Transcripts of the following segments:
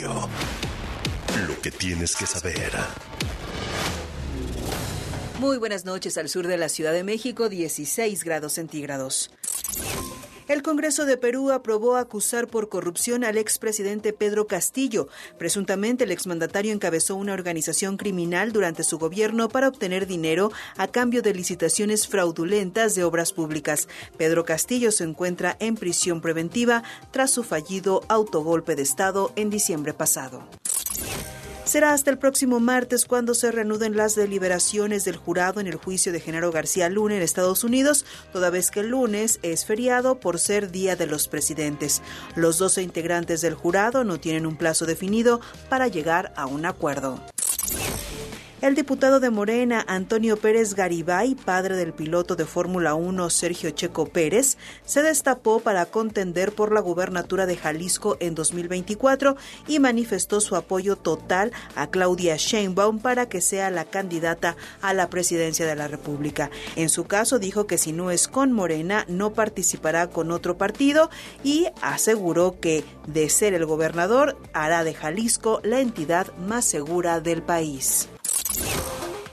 Lo que tienes que saber. Muy buenas noches al sur de la Ciudad de México, 16 grados centígrados. El Congreso de Perú aprobó acusar por corrupción al expresidente Pedro Castillo. Presuntamente, el exmandatario encabezó una organización criminal durante su gobierno para obtener dinero a cambio de licitaciones fraudulentas de obras públicas. Pedro Castillo se encuentra en prisión preventiva tras su fallido autogolpe de Estado en diciembre pasado. Será hasta el próximo martes cuando se reanuden las deliberaciones del jurado en el juicio de Genaro García Luna en Estados Unidos, toda vez que el lunes es feriado por ser Día de los Presidentes. Los 12 integrantes del jurado no tienen un plazo definido para llegar a un acuerdo. El diputado de Morena, Antonio Pérez Garibay, padre del piloto de Fórmula 1 Sergio Checo Pérez, se destapó para contender por la gubernatura de Jalisco en 2024 y manifestó su apoyo total a Claudia Sheinbaum para que sea la candidata a la presidencia de la República. En su caso dijo que si no es con Morena no participará con otro partido y aseguró que de ser el gobernador hará de Jalisco la entidad más segura del país.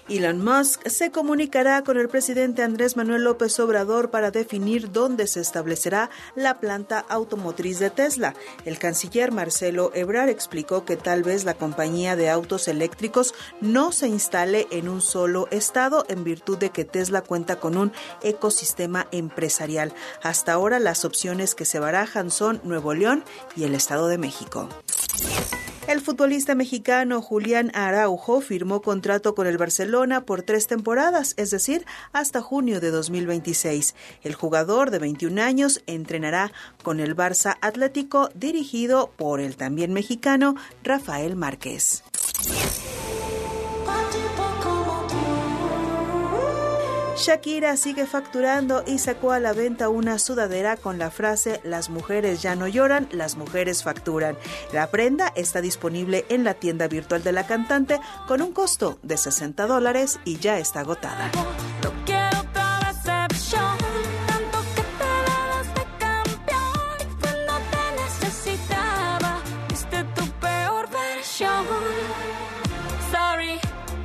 Elon Musk se comunicará con el presidente Andrés Manuel López Obrador para definir dónde se establecerá la planta automotriz de Tesla. El canciller Marcelo Ebrard explicó que tal vez la compañía de autos eléctricos no se instale en un solo estado en virtud de que Tesla cuenta con un ecosistema empresarial. Hasta ahora las opciones que se barajan son Nuevo León y el Estado de México. El futbolista mexicano Julián Araujo firmó contrato con el Barcelona por tres temporadas, es decir, hasta junio de 2026. El jugador de 21 años entrenará con el Barça Atlético dirigido por el también mexicano Rafael Márquez. Shakira sigue facturando y sacó a la venta una sudadera con la frase Las mujeres ya no lloran, las mujeres facturan. La prenda está disponible en la tienda virtual de la cantante con un costo de 60 dólares y ya está agotada. Sorry,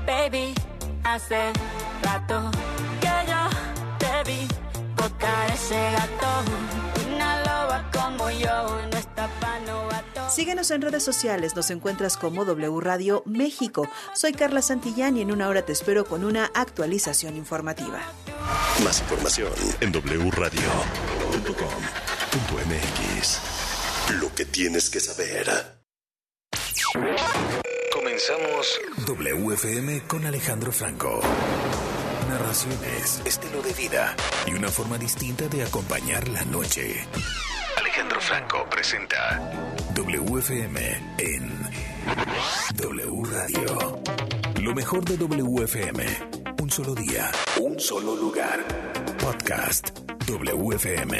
baby, rato Síguenos en redes sociales, nos encuentras como W Radio México. Soy Carla Santillán y en una hora te espero con una actualización informativa. Más información en wradio.com.mx. Lo que tienes que saber. Comenzamos WFM con Alejandro Franco narraciones, estilo de vida y una forma distinta de acompañar la noche. Alejandro Franco presenta WFM en W Radio. Lo mejor de WFM. Un solo día, un solo lugar. Podcast WFM.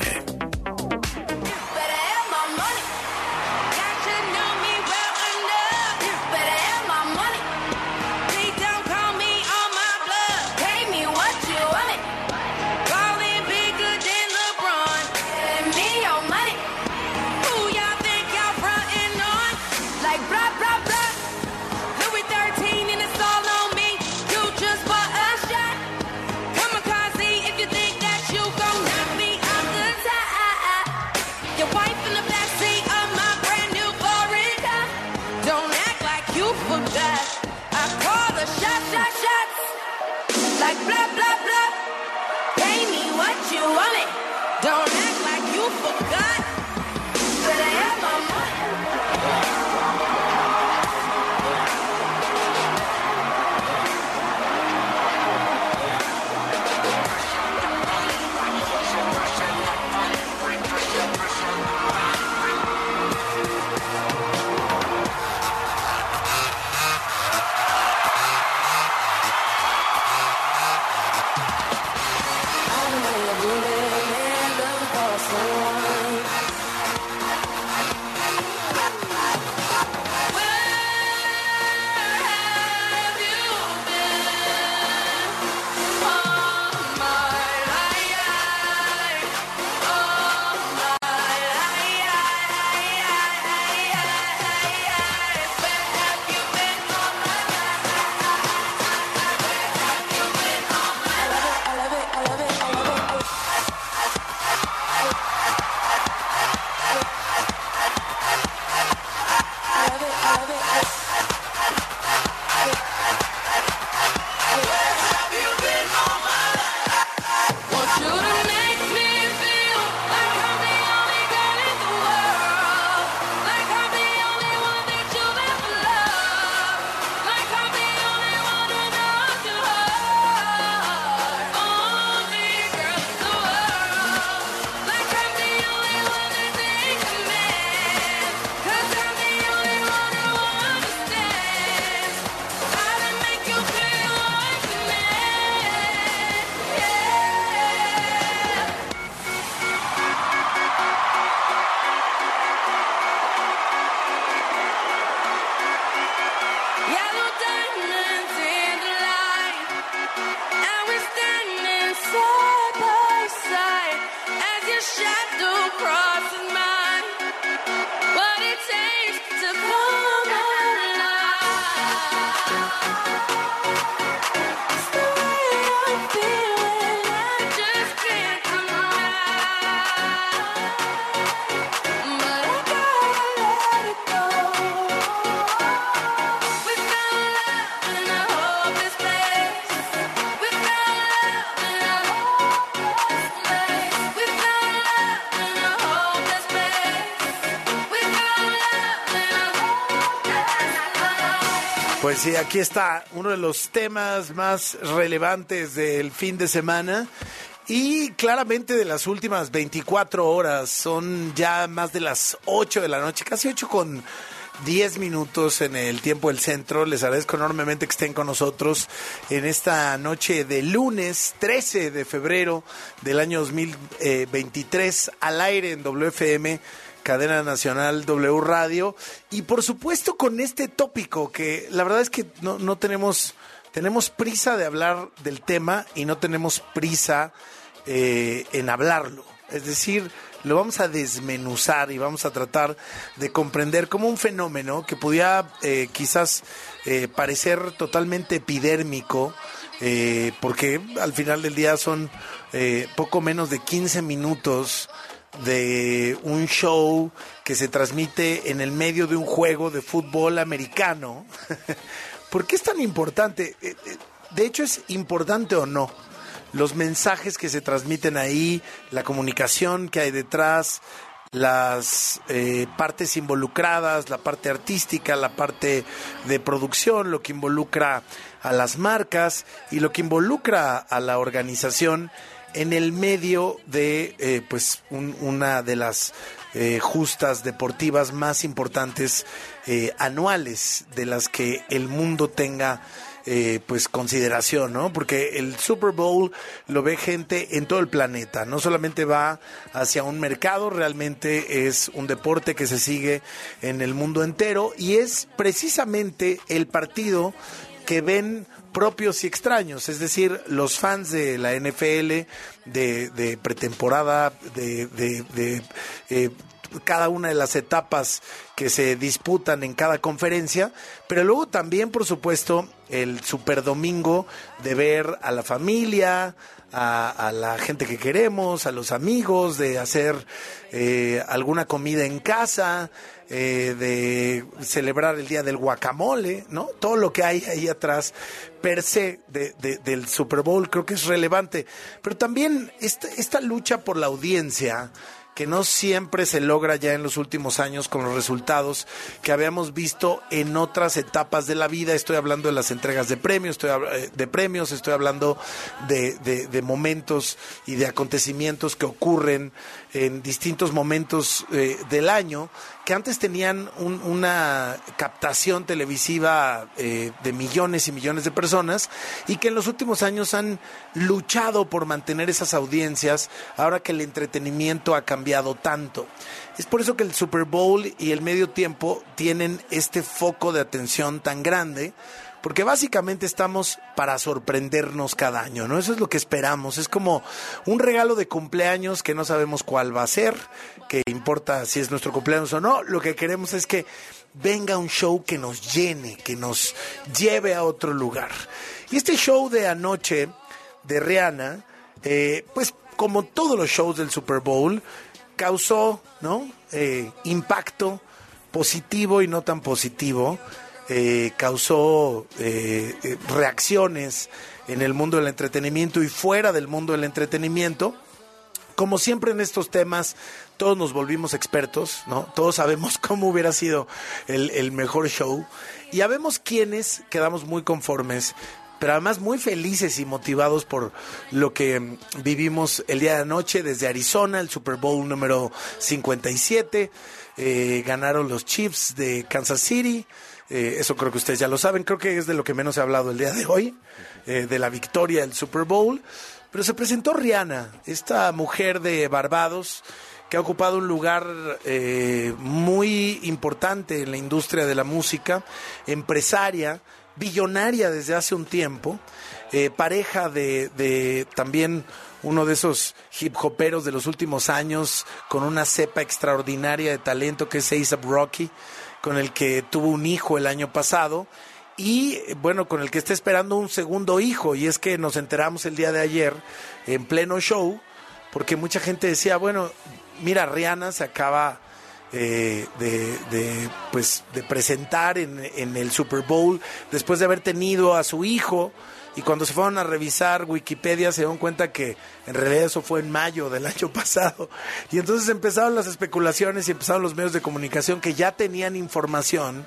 Sí, aquí está uno de los temas más relevantes del fin de semana. Y claramente de las últimas 24 horas, son ya más de las 8 de la noche, casi 8 con 10 minutos en el tiempo del centro. Les agradezco enormemente que estén con nosotros en esta noche de lunes 13 de febrero del año 2023 al aire en WFM cadena nacional W Radio. Y por supuesto con este tópico que la verdad es que no, no tenemos, tenemos prisa de hablar del tema y no tenemos prisa eh, en hablarlo. Es decir, lo vamos a desmenuzar y vamos a tratar de comprender como un fenómeno que pudiera eh, quizás eh, parecer totalmente epidérmico, porque al final del día son poco menos de 15 minutos de un show que se transmite en el medio de un juego de fútbol americano. ¿Por qué es tan importante? Eh, eh, de hecho, es importante o no. Los mensajes que se transmiten ahí, la comunicación que hay detrás, las eh, partes involucradas, la parte artística, la parte de producción, lo que involucra a las marcas y lo que involucra a la organización en el medio de eh, pues una de las eh, justas deportivas más importantes eh, anuales de las que el mundo tenga pues consideración, ¿no? Porque el Super Bowl lo ve gente en todo el planeta, no solamente va hacia un mercado, realmente es un deporte que se sigue en el mundo entero y es precisamente el partido que ven propios y extraños, es decir, los fans de la NFL, de, pretemporada, de, eh, cada una de las etapas que se disputan en cada conferencia, pero luego también, por supuesto, el super domingo de ver a la familia, a, la gente que queremos, a los amigos, de hacer eh, alguna comida en casa, eh, de celebrar el día del guacamole, ¿no? Todo lo que hay ahí atrás, per se, de, del Super Bowl, creo que es relevante. Pero también esta, esta lucha por la audiencia, que no siempre se logra ya en los últimos años con los resultados que habíamos visto en otras etapas de la vida. Estoy hablando de las entregas de premios, estoy eh, de premios, estoy hablando de, de, momentos y de acontecimientos que ocurren en distintos momentos eh, del año que antes tenían una captación televisiva eh, de millones y millones de personas y que en los últimos años han luchado por mantener esas audiencias ahora que el entretenimiento ha cambiado tanto. Es por eso que el Super Bowl y el medio tiempo tienen este foco de atención tan grande porque básicamente estamos para sorprendernos cada año, ¿no? Eso es lo que esperamos, es como un regalo de cumpleaños que no sabemos cuál va a ser, que importa si es nuestro cumpleaños o no, lo que queremos es que venga un show que nos llene, que nos lleve a otro lugar. Y este show de anoche de Rihanna, eh, pues como todos los shows del Super Bowl, causó. Eh, impacto positivo y no tan positivo eh, causó eh, reacciones en el mundo del entretenimiento y fuera del mundo del entretenimiento. Como siempre en estos temas, todos nos volvimos expertos, ¿no? Todos sabemos cómo hubiera sido el, mejor show y habemos quienes quedamos muy conformes pero además muy felices y motivados por lo que vivimos el día de anoche desde Arizona, el Super Bowl número 57. Eh, ganaron los Chiefs de Kansas City. Eh, eso creo que ustedes ya lo saben. Creo que es de lo que menos ha hablado el día de hoy, eh, de la victoria del Super Bowl. Pero se presentó Rihanna, esta mujer de Barbados que ha ocupado un lugar eh, muy importante en la industria de la música, empresaria, billonaria desde hace un tiempo, eh, pareja de, de también uno de esos hip hoperos de los últimos años, con una cepa extraordinaria de talento que es A$AP Rocky, con el que tuvo un hijo el año pasado y bueno, con el que está esperando un segundo hijo. Y es que nos enteramos el día de ayer en pleno show, porque mucha gente decía, bueno, mira, Rihanna se acaba eh, de, pues, de presentar en, en el Super Bowl después de haber tenido a su hijo. Y cuando se fueron a revisar Wikipedia se dieron cuenta que en realidad eso fue en mayo del año pasado. Y entonces empezaron las especulaciones y empezaron los medios de comunicación que ya tenían información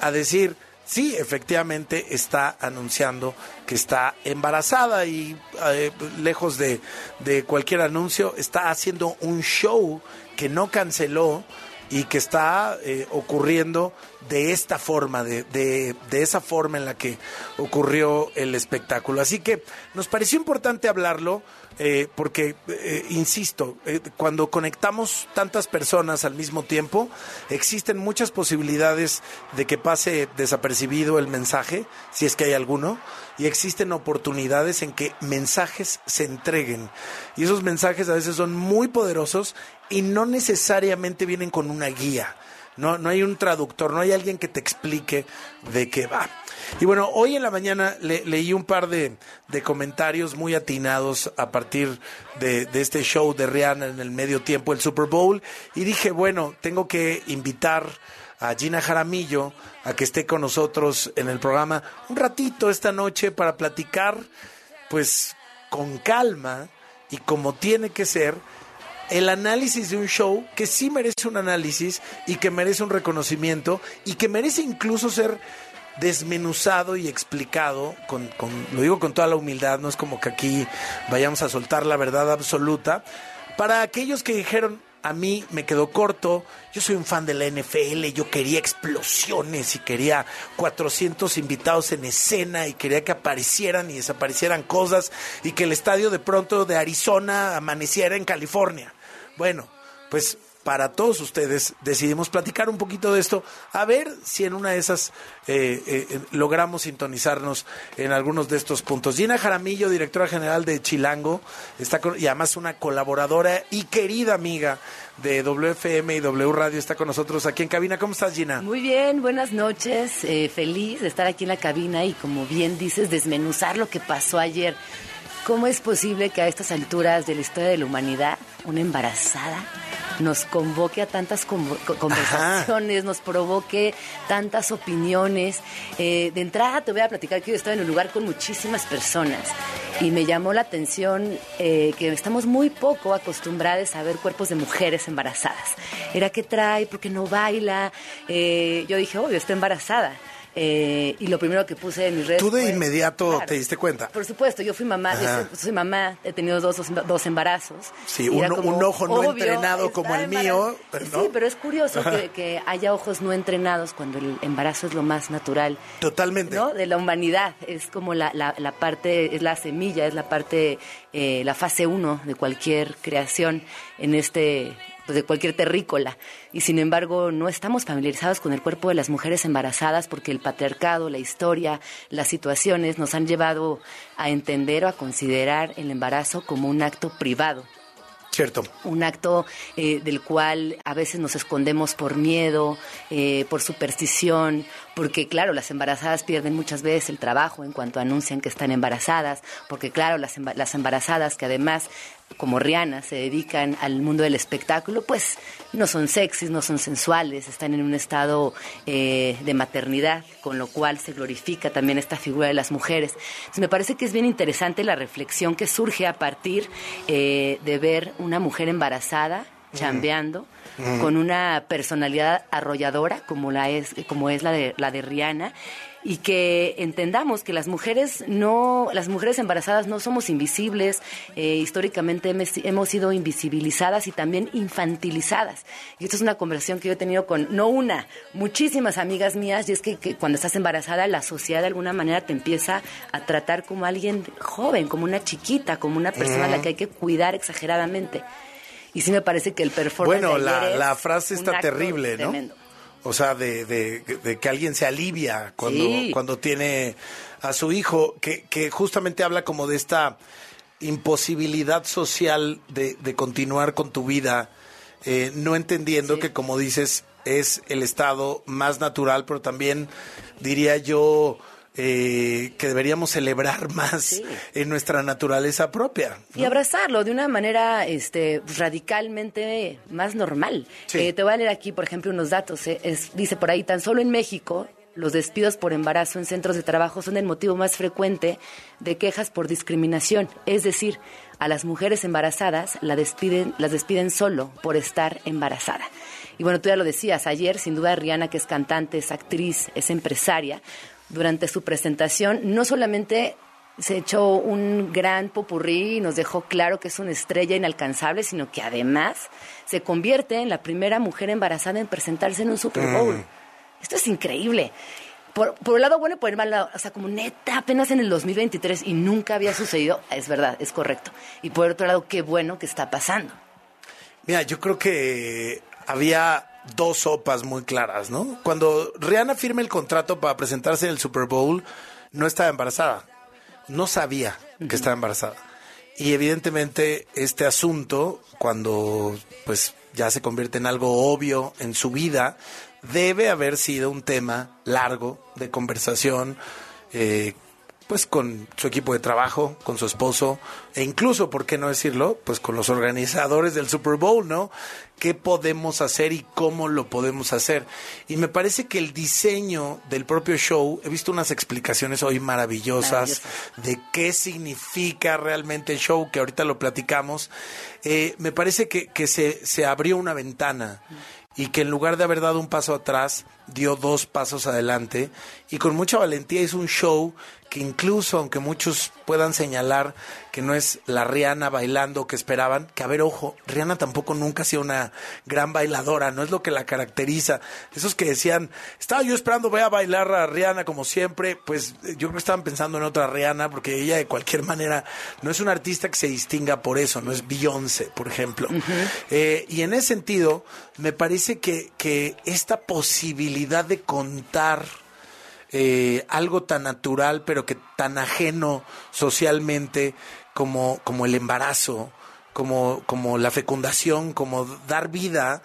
a decir, sí, efectivamente está anunciando que está embarazada y eh, lejos de, de cualquier anuncio, está haciendo un show que no canceló y que está eh, ocurriendo de esta forma, de, de, de, esa forma en la que ocurrió el espectáculo. Así que nos pareció importante hablarlo eh, porque, eh, insisto, eh, cuando conectamos tantas personas al mismo tiempo, existen muchas posibilidades de que pase desapercibido el mensaje, si es que hay alguno, y existen oportunidades en que mensajes se entreguen. Y esos mensajes a veces son muy poderosos y no necesariamente vienen con una guía. No, no hay un traductor, no hay alguien que te explique de qué va. Y bueno, hoy en la mañana le, leí un par de, comentarios muy atinados a partir de, de, este show de Rihanna en el medio tiempo, el Super Bowl, y dije, bueno, tengo que invitar a Gina Jaramillo a que esté con nosotros en el programa un ratito esta noche para platicar, pues, con calma y como tiene que ser, el análisis de un show que sí merece un análisis y que merece un reconocimiento y que merece incluso ser desmenuzado y explicado, con, con, lo digo con toda la humildad, no es como que aquí vayamos a soltar la verdad absoluta, para aquellos que dijeron, a mí me quedó corto, yo soy un fan de la NFL, yo quería explosiones y quería 400 invitados en escena y quería que aparecieran y desaparecieran cosas y que el estadio de pronto de Arizona amaneciera en California. Bueno, pues para todos ustedes decidimos platicar un poquito de esto, a ver si en una de esas eh, eh, logramos sintonizarnos en algunos de estos puntos. Gina Jaramillo, directora general de Chilango, está con, y además una colaboradora y querida amiga de WFM y W Radio, está con nosotros aquí en cabina. ¿Cómo estás, Gina? Muy bien, buenas noches, eh, feliz de estar aquí en la cabina y como bien dices, desmenuzar lo que pasó ayer. ¿Cómo es posible que a estas alturas de la historia de la humanidad, una embarazada nos convoque a tantas conversaciones, Ajá. nos provoque tantas opiniones. Eh, de entrada te voy a platicar que yo estaba en un lugar con muchísimas personas y me llamó la atención eh, que estamos muy poco acostumbrados a ver cuerpos de mujeres embarazadas. Era que trae, porque no baila. Eh, yo dije, obvio, está embarazada. Eh, y lo primero que puse en mis redes. ¿Tú de fue, inmediato claro, te diste cuenta? Por supuesto, yo fui mamá, yo soy mamá, he tenido dos, dos, dos embarazos. Sí, un, como, un, ojo no entrenado como el mío. Pero no. Sí, pero es curioso que, que, haya ojos no entrenados cuando el embarazo es lo más natural. Totalmente. ¿no? De la humanidad. Es como la, la, la parte, es la semilla, es la parte, eh, la fase uno de cualquier creación en este pues, de cualquier terrícola. Y sin embargo, no estamos familiarizados con el cuerpo de las mujeres embarazadas porque el patriarcado, la historia, las situaciones nos han llevado a entender o a considerar el embarazo como un acto privado. Cierto. Un acto eh, del cual a veces nos escondemos por miedo, eh, por superstición, porque claro, las embarazadas pierden muchas veces el trabajo en cuanto anuncian que están embarazadas, porque claro, las, las embarazadas que además como Rihanna se dedican al mundo del espectáculo, pues no son sexys, no son sensuales, están en un estado eh, de maternidad, con lo cual se glorifica también esta figura de las mujeres. Entonces, me parece que es bien interesante la reflexión que surge a partir eh, de ver una mujer embarazada, chambeando, mm. con una personalidad arrolladora como la es, como es la de, la de Rihanna y que entendamos que las mujeres no, las mujeres embarazadas no somos invisibles, eh, históricamente hemos, sido invisibilizadas y también infantilizadas. Y esto es una conversación que yo he tenido con, no una, muchísimas amigas mías, y es que, que cuando estás embarazada la sociedad de alguna manera te empieza a tratar como alguien joven, como una chiquita, como una persona uh -huh. a la que hay que cuidar exageradamente. Y sí me parece que el performance Bueno, de la, la frase está terrible, ¿no? tremendo. O sea, de, de- de que alguien se alivia cuando, Sí. cuando tiene a su hijo, que, que justamente habla como de esta imposibilidad social de, de continuar con tu vida, eh, no entendiendo que, como dices, es el estado más natural, pero también diría yo eh, que deberíamos celebrar más Sí. en nuestra naturaleza propia. ¿no? Y abrazarlo de una manera este, radicalmente más normal. Sí. Eh, te voy a leer aquí, por ejemplo, unos datos. eh. Es- dice por ahí, tan solo en México, los despidos por embarazo en centros de trabajo son el motivo más frecuente de quejas por discriminación. Es decir, a las mujeres embarazadas la despiden, las despiden solo por estar embarazada. Y bueno, tú ya lo decías, ayer sin duda Rihanna, que es cantante, es actriz, es empresaria, durante su presentación no solamente se echó un gran popurrí y nos dejó claro que es una estrella inalcanzable, sino que además se convierte en la primera mujer embarazada en presentarse en un Super Bowl. Esto es increíble. Por, por el lado bueno y por el mal lado, o sea, como neta, apenas en el 2023 y nunca había sucedido, es verdad, es correcto. Y por otro lado, qué bueno que está pasando. Mira, yo creo que había dos sopas muy claras, ¿no? Cuando Rihanna firma el contrato para presentarse en el Super Bowl, no estaba embarazada. No sabía que estaba embarazada. Y evidentemente este asunto, cuando pues ya se convierte en algo obvio en su vida, debe haber sido un tema largo de conversación, eh, pues con su equipo de trabajo, con su esposo, e incluso, ¿por qué no decirlo? Pues con los organizadores del Super Bowl, ¿no? ¿Qué podemos hacer y cómo lo podemos hacer? Y me parece que el diseño del propio show, he visto unas explicaciones hoy maravillosas de qué significa realmente el show, que ahorita lo platicamos. Eh, me parece que, que se, se abrió una ventana y que en lugar de haber dado un paso atrás, dio dos pasos adelante y con mucha valentía hizo un show que incluso, aunque muchos puedan señalar que no es la Rihanna bailando que esperaban, que a ver, ojo, Rihanna tampoco nunca ha sido una gran bailadora, no es lo que la caracteriza. Esos que decían, estaba yo esperando, voy a bailar a Rihanna como siempre, pues eh, yo creo que estaban pensando en otra Rihanna, porque ella de cualquier manera no es una artista que se distinga por eso, no es Beyoncé, por ejemplo. Eh, y en ese sentido, me parece que, que esta posibilidad de contar eh, algo tan natural, pero que tan ajeno socialmente como, como el embarazo, como, como la fecundación, como dar vida,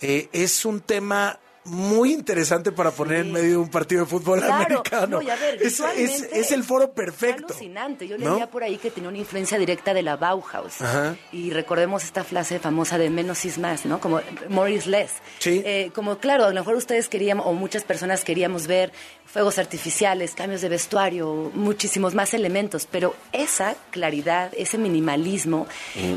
eh, es un tema muy interesante para poner en medio de un partido de fútbol Claro, americano. no, y a ver, es, es, es el foro perfecto. alucinante. Yo ¿no? leía por ahí que tenía una influencia directa de la Bauhaus. Ajá. Y recordemos esta frase famosa de menos is más, ¿no? Como more is less. Sí. Eh, como, claro, a lo mejor ustedes querían, o muchas personas queríamos ver fuegos artificiales, cambios de vestuario, muchísimos más elementos, pero esa claridad, ese minimalismo,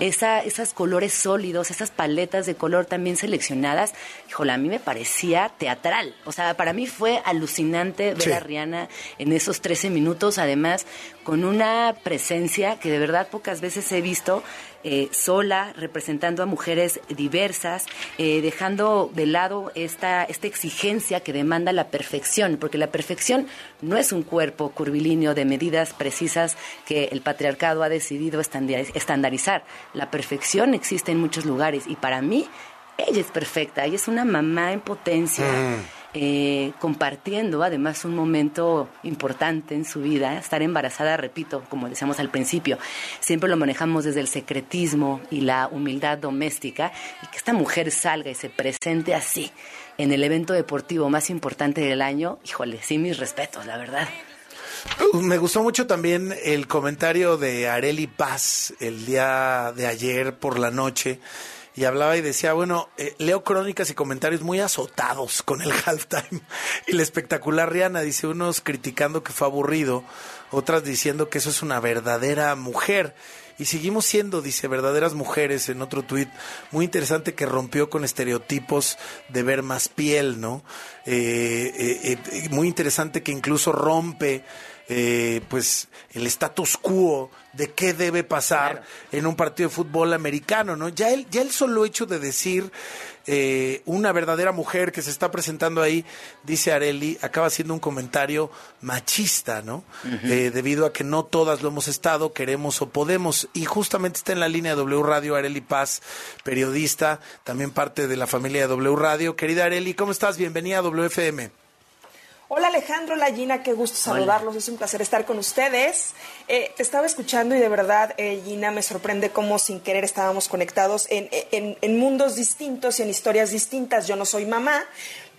esa, esos colores sólidos, esas paletas de color también seleccionadas, híjole, a mí me parecía teatral. O sea, para mí fue alucinante ver Sí. a Rihanna en esos 13 minutos, además con una presencia que de verdad pocas veces he visto eh, sola, representando a mujeres diversas, eh, dejando de lado esta, esta exigencia que demanda la perfección, porque la perfección no es un cuerpo curvilíneo de medidas precisas que el patriarcado ha decidido estandariz- estandarizar. La perfección existe en muchos lugares y para mí ella es perfecta, ella es una mamá en potencia eh, compartiendo además un momento importante en su vida. Estar embarazada, repito, como decíamos al principio, siempre lo manejamos desde el secretismo y la humildad doméstica y que esta mujer salga y se presente así en el evento deportivo más importante del año, híjole, sí mis respetos, la verdad. Uh, Me gustó mucho también el comentario de Areli Paz el día de ayer por la noche y hablaba y decía, bueno, eh, leo crónicas y comentarios muy azotados con el halftime y la espectacular Rihanna, dice unos criticando que fue aburrido, otras diciendo que eso es una verdadera mujer. Y seguimos siendo, dice, verdaderas mujeres en otro tuit muy interesante que rompió con estereotipos de ver más piel, ¿no? Eh, eh, eh, muy interesante que incluso rompe eh, pues el status quo de qué debe pasar en un partido de fútbol americano, ¿no? Ya el, ya el solo hecho de decir eh, una verdadera mujer que se está presentando ahí, dice Areli, acaba haciendo un comentario machista, ¿no? Eh, debido a que no todas lo hemos estado, queremos o podemos. Y justamente está en la línea de W Radio Areli Paz, periodista, también parte de la familia de W Radio. Querida Areli, ¿cómo estás? Bienvenida a WFM. Hola Alejandro, la Gina, qué gusto saludarlos, es un placer estar con ustedes. Eh, te estaba escuchando y de verdad, eh, Gina, me sorprende cómo sin querer estábamos conectados en, en, en mundos distintos y en historias distintas. Yo no soy mamá,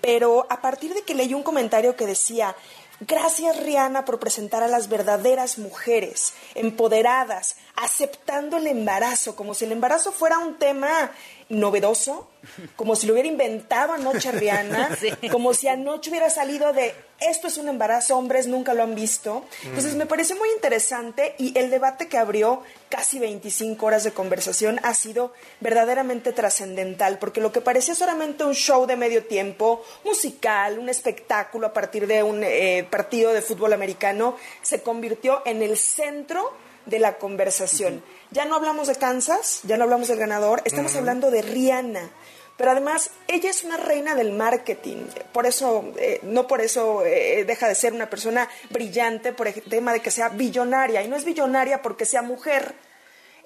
pero a partir de que leí un comentario que decía, Gracias Rihanna por presentar a las verdaderas mujeres, empoderadas, aceptando el embarazo, como si el embarazo fuera un tema novedoso, como si lo hubiera inventado anoche Rihanna, Sí. como si anoche hubiera salido de esto es un embarazo, hombres nunca lo han visto. Entonces me pareció muy interesante y el debate que abrió casi 25 horas de conversación ha sido verdaderamente trascendental, porque lo que parecía solamente un show de medio tiempo, musical, un espectáculo a partir de un eh, partido de fútbol americano, se convirtió en el centro de la conversación. Ya no hablamos de Kansas, ya no hablamos del ganador, estamos hablando de Rihanna. Pero además, ella es una reina del marketing. Por eso, eh, no por eso eh, deja de ser una persona brillante por el tema de que sea billonaria. Y no es billonaria porque sea mujer,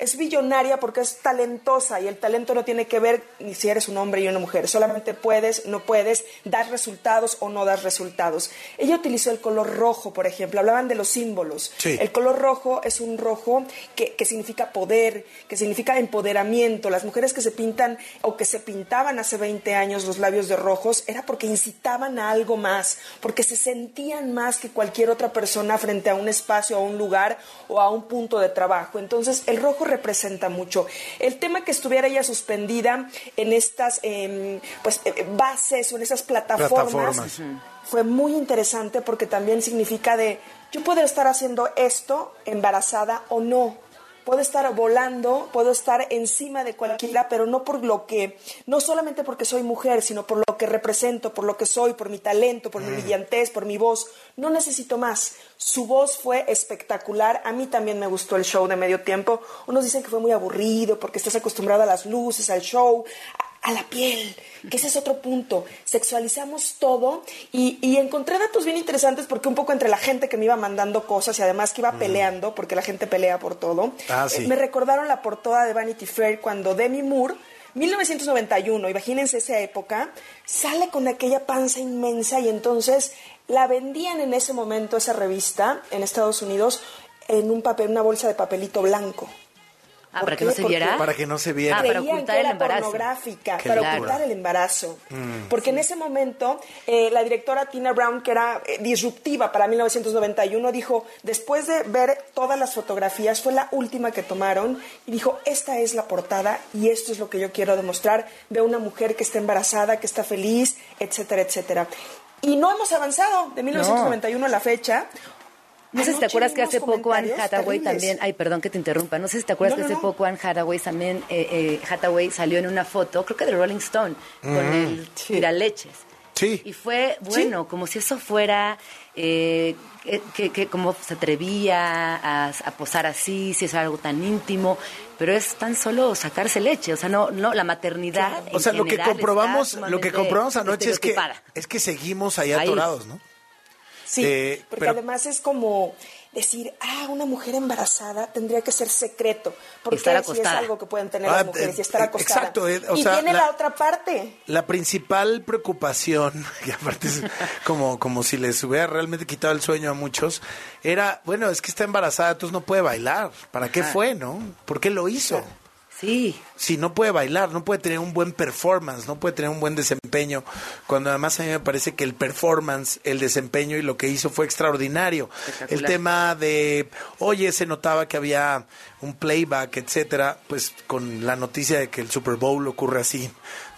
es billonaria porque es talentosa y el talento no tiene que ver ni si eres un hombre y una mujer, solamente puedes, no puedes dar resultados o no dar resultados. Ella utilizó el color rojo, por ejemplo, hablaban de los símbolos. Sí. El color rojo es un rojo que, que significa poder, que significa empoderamiento. Las mujeres que se pintan o que se pintaban hace 20 años los labios de rojos era porque incitaban a algo más, porque se sentían más que cualquier otra persona frente a un espacio, a un lugar o a un punto de trabajo. Entonces, el rojo representa mucho. El tema que estuviera ella suspendida en estas em, pues, eh, bases o en esas plataformas, Plataformas. fue muy interesante porque también significa de yo puedo estar haciendo esto embarazada o no. Puedo estar volando, puedo estar encima de cualquiera, pero no por lo que, no solamente porque soy mujer, sino por lo que represento, por lo que soy, por mi talento, por mi brillantez, por mi voz. No necesito más. Su voz fue espectacular. A mí también me gustó el show de medio tiempo. Unos dicen que fue muy aburrido porque estás acostumbrado a las luces, al show, a, la piel, que ese es otro punto. Sexualizamos todo y, y encontré datos bien interesantes porque un poco entre la gente que me iba mandando cosas y además que iba peleando, porque la gente pelea por todo, Ah, sí. eh, me recordaron la portada de Vanity Fair cuando Demi Moore 1991, imagínense esa época, sale con aquella panza inmensa y entonces la vendían en ese momento esa revista en Estados Unidos en un papel, una bolsa de papelito blanco. Ah, ¿Por para que no se Porque- viera. Para que no se viera. Ah, para ocultar que el embarazo. pornográfica, Qué para locura. ocultar el embarazo. Porque en ese momento, eh, la directora Tina Brown, que era eh, disruptiva para 1991, dijo, después de ver todas las fotografías, fue la última que tomaron, y dijo, esta es la portada y esto es lo que yo quiero demostrar de una mujer que está embarazada, que está feliz, etcétera, etcétera. Y no hemos avanzado de 1991 a la fecha. No sé si te acuerdas que hace poco Anne Hathaway terribles. también, ay, perdón que te interrumpa, no sé si te acuerdas No, que hace no. poco Anne Hathaway también, eh, eh, Hathaway salió en una foto, creo que de Rolling Stone, con el tiraleches. Sí. Y fue, bueno, como si eso fuera, eh, que, que, como se atrevía a, a posar así, si es algo tan íntimo, pero es tan solo sacarse leche, o sea, no, no la maternidad. O en sea, lo que comprobamos, lo que comprobamos anoche es que, es que seguimos ahí Ahí. atorados, ¿no? Sí, Eh, porque pero- además es como decir, ah, una mujer embarazada tendría que ser secreto, porque Estar si es algo que pueden tener Ah, las mujeres y estar eh, acostada. exacto, eh, o y sea, viene la- la... otra parte. La principal preocupación, que aparte es como, como si les hubiera realmente quitado el sueño a muchos, era, bueno, es que está embarazada, entonces no puede bailar. ¿Para qué fue, no? ¿Por qué lo hizo? Sí, Si no puede bailar, no puede tener un buen performance, no puede tener un buen desempeño, cuando además a mí me parece que el performance, el desempeño y lo que hizo fue extraordinario. El tema de, oye, se notaba que había un playback, etcétera, pues con la noticia de que el Super Bowl ocurre así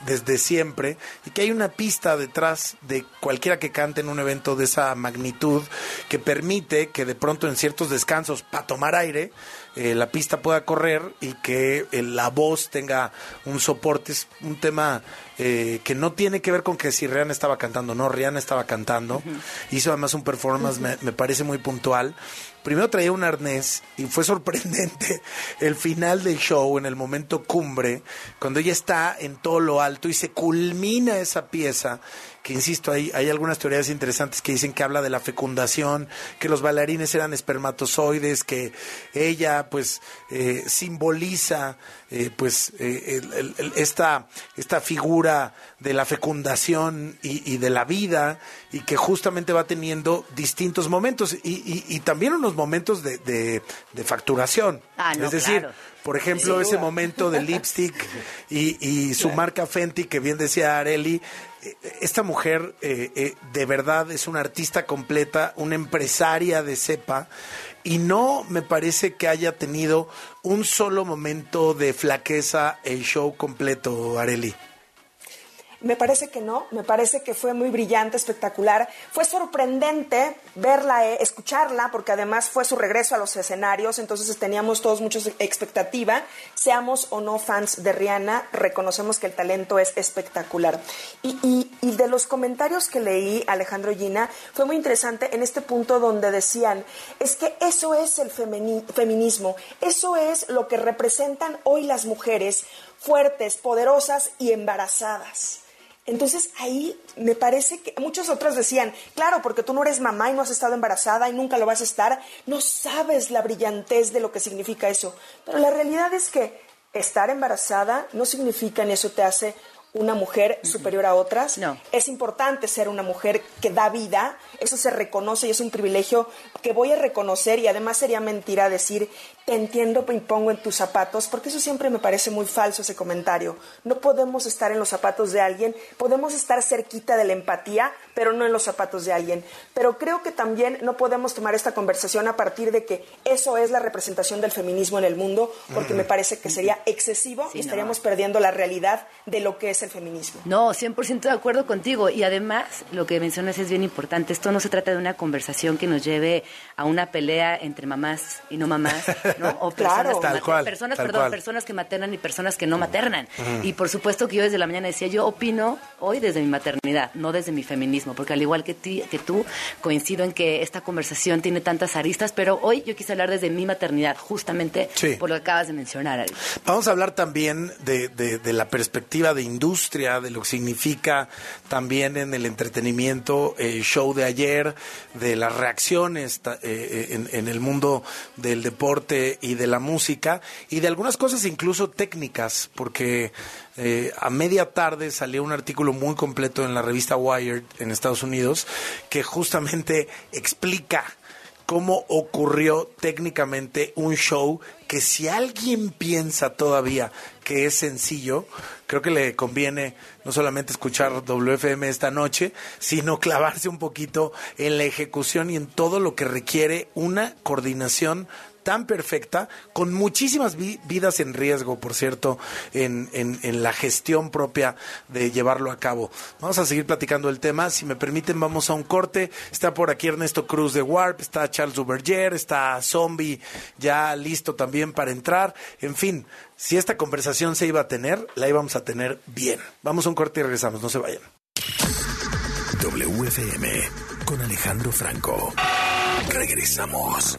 desde siempre y que hay una pista detrás de cualquiera que cante en un evento de esa magnitud que permite que de pronto en ciertos descansos para tomar aire eh, la pista pueda correr y que eh, la voz tenga un soporte es un tema eh, que no tiene que ver con que si Rihanna estaba cantando, no, Rihanna estaba cantando. Hizo además un performance, me, me parece muy puntual. Primero traía un arnés y fue sorprendente el final del show, en el momento cumbre, cuando ella está en todo lo alto y se culmina esa pieza que insisto, hay, hay algunas teorías interesantes que dicen que habla de la fecundación, que los bailarines eran espermatozoides, que ella pues eh, simboliza eh, pues eh, el- el- esta, esta figura de la fecundación y, y de la vida y que justamente va teniendo distintos momentos y, y- y también unos momentos de, de- de facturación. Ah, no, es decir, claro. Por ejemplo, ese momento del lipstick y, y su marca Fenty, que bien decía Areli, esta mujer eh, eh, de verdad es una artista completa, una empresaria de cepa, y no me parece que haya tenido un solo momento de flaqueza el show completo, Areli. Me parece que no, me parece que fue muy brillante, espectacular. Fue sorprendente verla, eh, escucharla, porque además fue su regreso a los escenarios, entonces teníamos todos mucha expectativa. Seamos o no fans de Rihanna, reconocemos que el talento es espectacular. Y, y- y de los comentarios que leí, Alejandro Gina, fue muy interesante en este punto donde decían, es que eso es el femini- feminismo, eso es lo que representan hoy las mujeres fuertes, poderosas y embarazadas. Entonces ahí me parece que muchos otros decían, claro, porque tú no eres mamá y no has estado embarazada y nunca lo vas a estar, no sabes la brillantez de lo que significa eso. Pero la realidad es que estar embarazada no significa ni eso te hace una mujer superior a otras. No. Es importante ser una mujer que da vida, eso se reconoce y es un privilegio que voy a reconocer y además sería mentira decir, te entiendo y pongo en tus zapatos, porque eso siempre me parece muy falso ese comentario. No podemos estar en los zapatos de alguien, podemos estar cerquita de la empatía, pero no en los zapatos de alguien. Pero creo que también no podemos tomar esta conversación a partir de que eso es la representación del feminismo en el mundo, porque me parece que sería excesivo Sí, y no. estaríamos perdiendo la realidad de lo que es el feminismo. No, 100% de acuerdo contigo. Y además, lo que mencionas es bien importante. Esto no se trata de una conversación que nos lleve a una pelea entre mamás y no mamás, ¿no? O personas, Claro. Tal cual, personas, tal perdón, cual. personas que maternan y personas que no maternan. Y por supuesto que yo desde la mañana decía, yo opino hoy desde mi maternidad, no desde mi feminismo, porque al igual que, ti, que tú, coincido en que esta conversación tiene tantas aristas, pero hoy yo quise hablar desde mi maternidad, justamente Sí. por lo que acabas de mencionar, Ari. Vamos a hablar también de, de- de la perspectiva de industria, de lo que significa también en el entretenimiento el show de ayer, de las reacciones eh, en, en el mundo del deporte y de la música, y de algunas cosas incluso técnicas, porque eh, a media tarde salió un artículo muy completo en la revista Wired en Estados Unidos que justamente explica cómo ocurrió técnicamente un show que si alguien piensa todavía que es sencillo, creo que le conviene no solamente escuchar WFM esta noche, sino clavarse un poquito en la ejecución y en todo lo que requiere una coordinación tan perfecta, con muchísimas vi- vidas en riesgo, por cierto, en, en- la gestión propia de llevarlo a cabo. Vamos a seguir platicando el tema. Si me permiten, vamos a un corte. Está por aquí Ernesto Cruz de Warp, está Charles Duverger, está Zombie ya listo también para entrar. En fin, si esta conversación se iba a tener, la íbamos a tener bien. Vamos a un corte y regresamos, no se vayan. WFM con Alejandro Franco. Regresamos.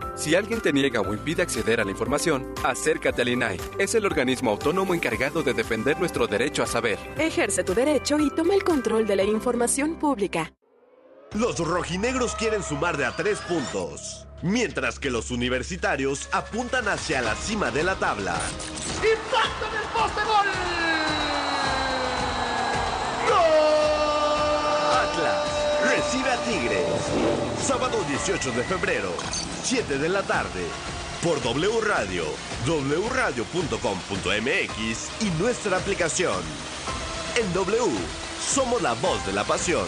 Si alguien te niega o impide acceder a la información, acércate al INAI. Es el organismo autónomo encargado de defender nuestro derecho a saber. Ejerce tu derecho y toma el control de la información pública. Los rojinegros quieren sumar de a tres puntos, mientras que los universitarios apuntan hacia la cima de la tabla. Recibe a Tigres. Sábado 18 de febrero, 7 de la tarde. Por W Radio, wradio.com.mx y nuestra aplicación. En W, somos la voz de la pasión.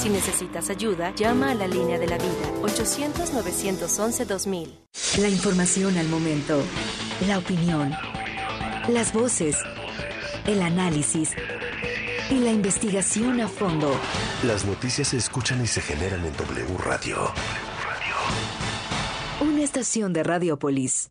Si necesitas ayuda, llama a la línea de la vida 800-911-2000. La información al momento, la opinión, las voces, el análisis y la investigación a fondo. Las noticias se escuchan y se generan en W Radio. Una estación de Radiopolis.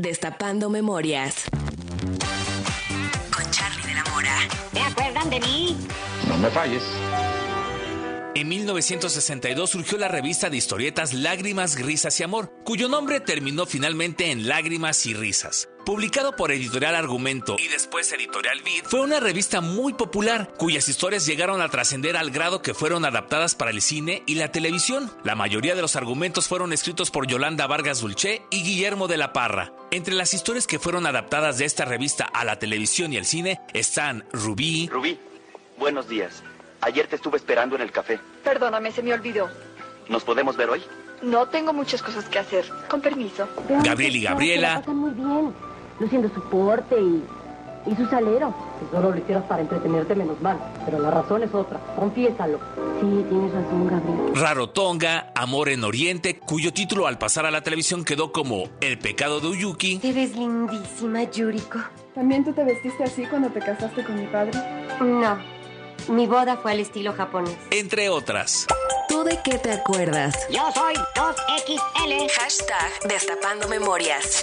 Destapando Memorias. Con Charlie de la Mora. ¿Te acuerdan de mí? No me falles. En 1962 surgió la revista de historietas Lágrimas, Risas y Amor, cuyo nombre terminó finalmente en Lágrimas y Risas. Publicado por Editorial Argumento y después Editorial Vid, fue una revista muy popular, cuyas historias llegaron a trascender al grado que fueron adaptadas para el cine y la televisión. La mayoría de los argumentos fueron escritos por Yolanda Vargas Dulce y Guillermo de la Parra. Entre las historias que fueron adaptadas de esta revista a la televisión y el cine están Rubí. Rubí, buenos días. Ayer te estuve esperando en el café. Perdóname, se me olvidó. ¿Nos podemos ver hoy? No tengo muchas cosas que hacer. Con permiso. Gabriel y Gabriela. muy bien, luciendo su porte y, y su salero. Si solo lo hicieras para entretenerte, menos mal. Pero la razón es otra. Confiésalo. Sí, tienes razón, Gabriel. Rarotonga, Amor en Oriente, cuyo título al pasar a la televisión quedó como El pecado de Uyuki. Te ves lindísima, Yuriko. ¿También tú te vestiste así cuando te casaste con mi padre? No. Mi boda fue al estilo japonés. Entre otras. ¿Tú de qué te acuerdas? Yo soy 2XL. Hashtag Destapando Memorias.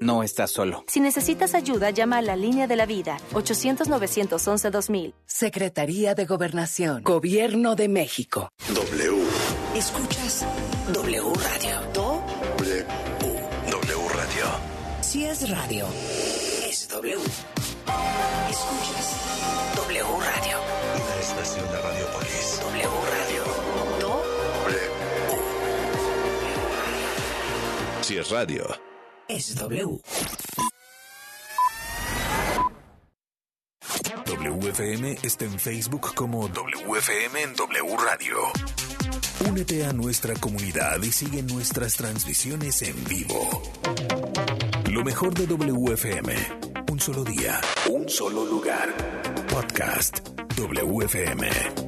No estás solo. Si necesitas ayuda, llama a la línea de la vida 800-911-2000. Secretaría de Gobernación. Gobierno de México. W. Escuchas W Radio. Do W. W Radio. Si es radio, es W. Escuchas W Radio. Una estación de Radiopolis. W Radio. Do W. Si es radio. Es W. WFM está en Facebook como WFM en W Radio. Únete a nuestra comunidad y sigue nuestras transmisiones en vivo. Lo mejor de WFM. Un solo día. Un solo lugar. Podcast. WFM.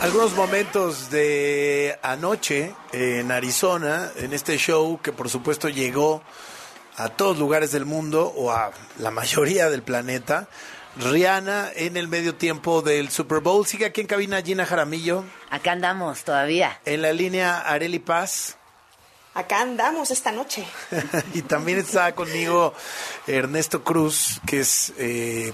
Algunos momentos de anoche en Arizona, en este show que por supuesto llegó a todos lugares del mundo o a la mayoría del planeta. Rihanna en el medio tiempo del Super Bowl. Sigue aquí en cabina Gina Jaramillo. Acá andamos todavía. En la línea Areli Paz. Acá andamos esta noche. y también está conmigo Ernesto Cruz, que es eh,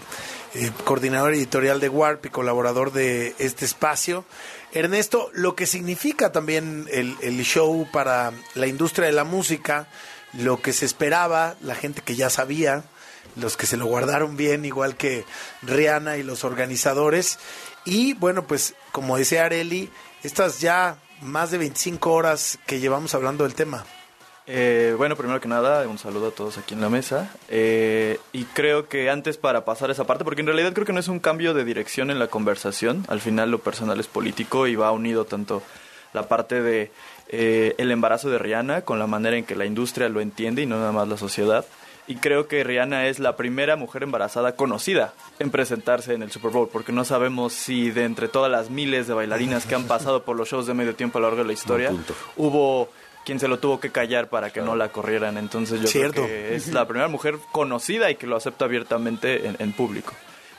eh, coordinador editorial de Warp y colaborador de este espacio. Ernesto, lo que significa también el, el show para la industria de la música, lo que se esperaba, la gente que ya sabía, los que se lo guardaron bien, igual que Rihanna y los organizadores. Y bueno, pues como decía Areli, estas ya más de 25 horas que llevamos hablando del tema. Eh, bueno, primero que nada, un saludo a todos aquí en la mesa. Eh, y creo que antes para pasar esa parte, porque en realidad creo que no es un cambio de dirección en la conversación, al final lo personal es político y va unido tanto la parte de eh, el embarazo de Rihanna con la manera en que la industria lo entiende y no nada más la sociedad. Y creo que Rihanna es la primera mujer embarazada conocida en presentarse en el Super Bowl, porque no sabemos si de entre todas las miles de bailarinas que han pasado por los shows de medio tiempo a lo largo de la historia, hubo quien se lo tuvo que callar para que no la corrieran. Entonces yo Cierto. creo que es la primera mujer conocida y que lo acepta abiertamente en, en público.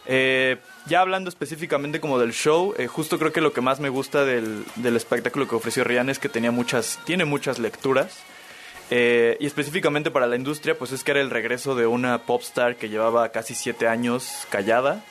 Eh, ya hablando específicamente como del show, eh, justo creo que lo que más me gusta del, del espectáculo que ofreció Rihanna es que tenía muchas, tiene muchas lecturas. Eh, y específicamente para la industria, pues es que era el regreso de una popstar que llevaba casi siete años callada,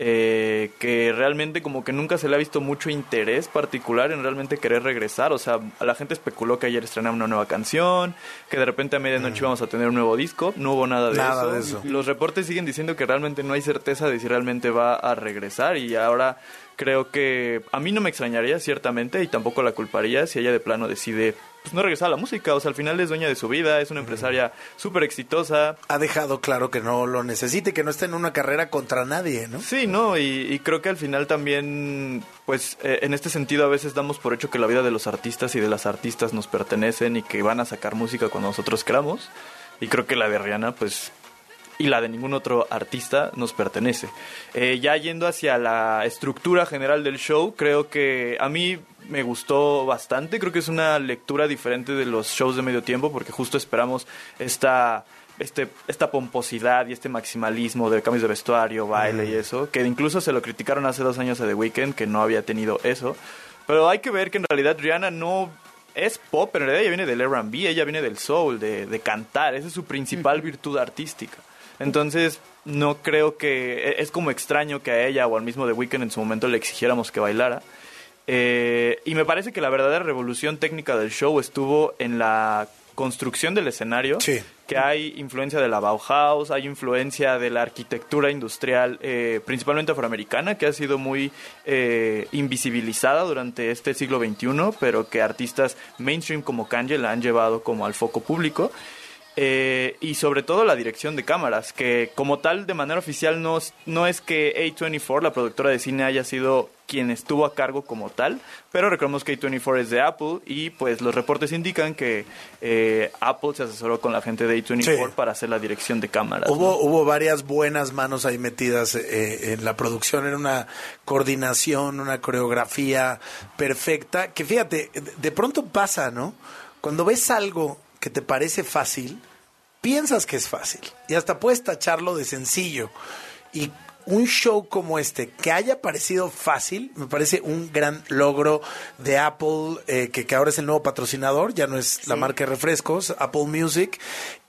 eh, que realmente como que nunca se le ha visto mucho interés particular en realmente querer regresar. O sea, la gente especuló que ayer estrenaba una nueva canción, que de repente a medianoche íbamos a tener un nuevo disco. No hubo nada de, Nada eso. de eso. Los reportes siguen diciendo que realmente no hay certeza de si realmente va a regresar y ahora creo que a mí no me extrañaría ciertamente y tampoco la culparía si ella de plano decide pues, no regresar a la música. O sea, al final es dueña de su vida, es una empresaria súper exitosa. Ha dejado claro que no lo necesite, que no está en una carrera contra nadie, ¿no? Sí, no, y, y creo que al final también, pues eh, en este sentido a veces damos por hecho que la vida de los artistas y de las artistas nos pertenecen y que van a sacar música cuando nosotros queramos. Y creo que la de Rihanna, pues y la de ningún otro artista nos pertenece. Eh, ya yendo hacia la estructura general del show, creo que a mí me gustó bastante, creo que es una lectura diferente de los shows de medio tiempo porque justo esperamos esta este, esta pomposidad y este maximalismo de cambios de vestuario, baile y eso, que incluso se lo criticaron hace dos años a The Weeknd, que no había tenido eso. Pero hay que ver que en realidad Rihanna no es pop, en realidad ella viene del R&B, ella viene del soul, de, de cantar, esa es su principal virtud artística. Entonces, no creo que. e, Es como extraño que a ella o al mismo The Weeknd en su momento le exigiéramos que bailara. Eh, y me parece que la verdadera revolución técnica del show estuvo en la construcción del escenario. Que hay influencia de la Bauhaus, hay influencia de la arquitectura industrial, eh, principalmente afroamericana, que ha sido muy eh, invisibilizada durante este siglo XXI, pero que artistas mainstream como Kanye la han llevado como al foco público. Eh, y sobre todo la dirección de cámaras, que como tal de manera oficial no, es- no es que A24, la productora de cine, haya sido quien estuvo a cargo como tal, pero recordemos que A24 es de Apple y pues los reportes indican que eh, Apple se asesoró con la gente de A24 Sí. para hacer la dirección de cámaras. Hubo, ¿no? hubo varias buenas manos ahí metidas eh, en la producción, era una coordinación, una coreografía perfecta, que fíjate, de pronto pasa, ¿no? Cuando ves algo que te parece fácil, piensas que es fácil y hasta puedes tacharlo de sencillo. Y un show como este, que haya parecido fácil, me parece un gran logro de Apple, eh, que, que ahora es el nuevo patrocinador, ya no es la marca de refrescos, Apple Music,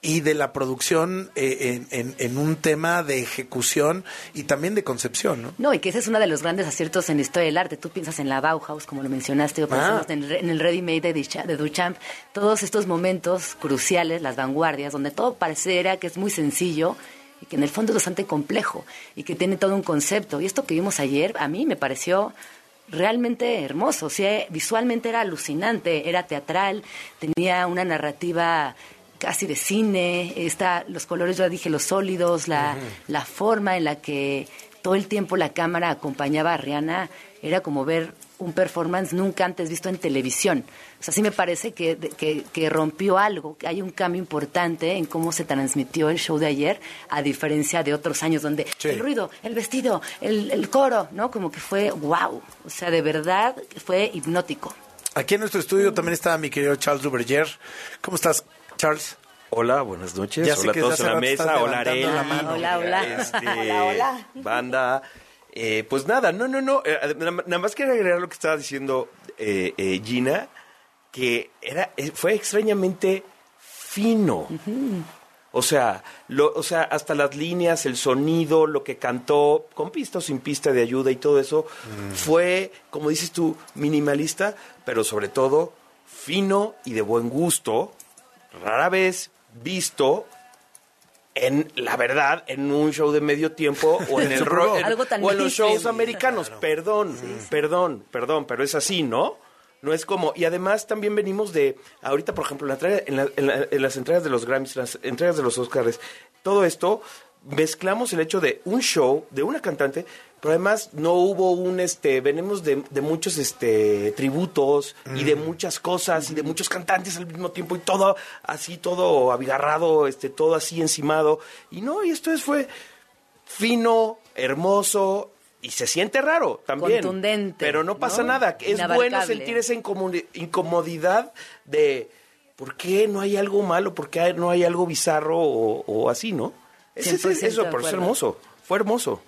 y de la producción eh, en, en- en un tema de ejecución y también de concepción, ¿no? No, y que ese es uno de los grandes aciertos en la historia del arte. Tú piensas en la Bauhaus, como lo mencionaste, o pensamos Ah. en, el, en el Ready Made de, Duchamp- de Duchamp. Todos estos momentos cruciales, las vanguardias, donde todo pareciera que es muy sencillo y que en el fondo es bastante complejo y que tiene todo un concepto. Y esto que vimos ayer, a mí me pareció realmente hermoso. O sea, visualmente era alucinante, era teatral, tenía una narrativa casi de cine, está, los colores, ya dije, los sólidos, la, la forma en la que todo el tiempo la cámara acompañaba a Rihanna, era como ver un performance nunca antes visto en televisión. O sea, sí me parece que, que, que rompió algo, que hay un cambio importante en cómo se transmitió el show de ayer, a diferencia de otros años donde Sí. el ruido, el vestido, el, el coro, ¿no? Como que fue wow. O sea, de verdad fue hipnótico. Aquí en nuestro estudio también está mi querido Charles Duverger. ¿Cómo estás, Charles? Hola, buenas noches. Ya sé hola a que todos en la mesa. Hola, mano. Hola, hola. Este, Hola, hola. Banda. Eh, pues nada, no, no, no. eh, nada más quería agregar lo que estaba diciendo eh, eh, Gina, que era, eh, fue extrañamente fino. O sea, lo, o sea, hasta las líneas, el sonido, lo que cantó, con pista o sin pista de ayuda y todo eso, fue, como dices tú, minimalista, pero sobre todo fino y de buen gusto, rara vez visto en la verdad en un show de medio tiempo o en el Super ro- Bowl. en- Algo tan o en los shows americanos. Perdón, perdón, perdón, pero es así, ¿no? No es como, y además también venimos de, ahorita por ejemplo, en, la- en la- en las entregas de los Grammys, las entregas de los Oscars, todo esto, mezclamos el hecho de un show, de una cantante, pero además no hubo un, este, venimos de, de muchos, este, tributos y de muchas cosas y de muchos cantantes al mismo tiempo y todo así, todo abigarrado, este, todo así encimado. Y no, y esto es, fue fino, hermoso y se siente raro también. Contundente, Pero no pasa ¿no? nada. Es bueno sentir esa incomodi- incomodidad de ¿por qué no hay algo malo? ¿Por qué hay- no hay algo bizarro o, o así, no? Ese- 100% eso, es acuerdo. hermoso. Fue hermoso.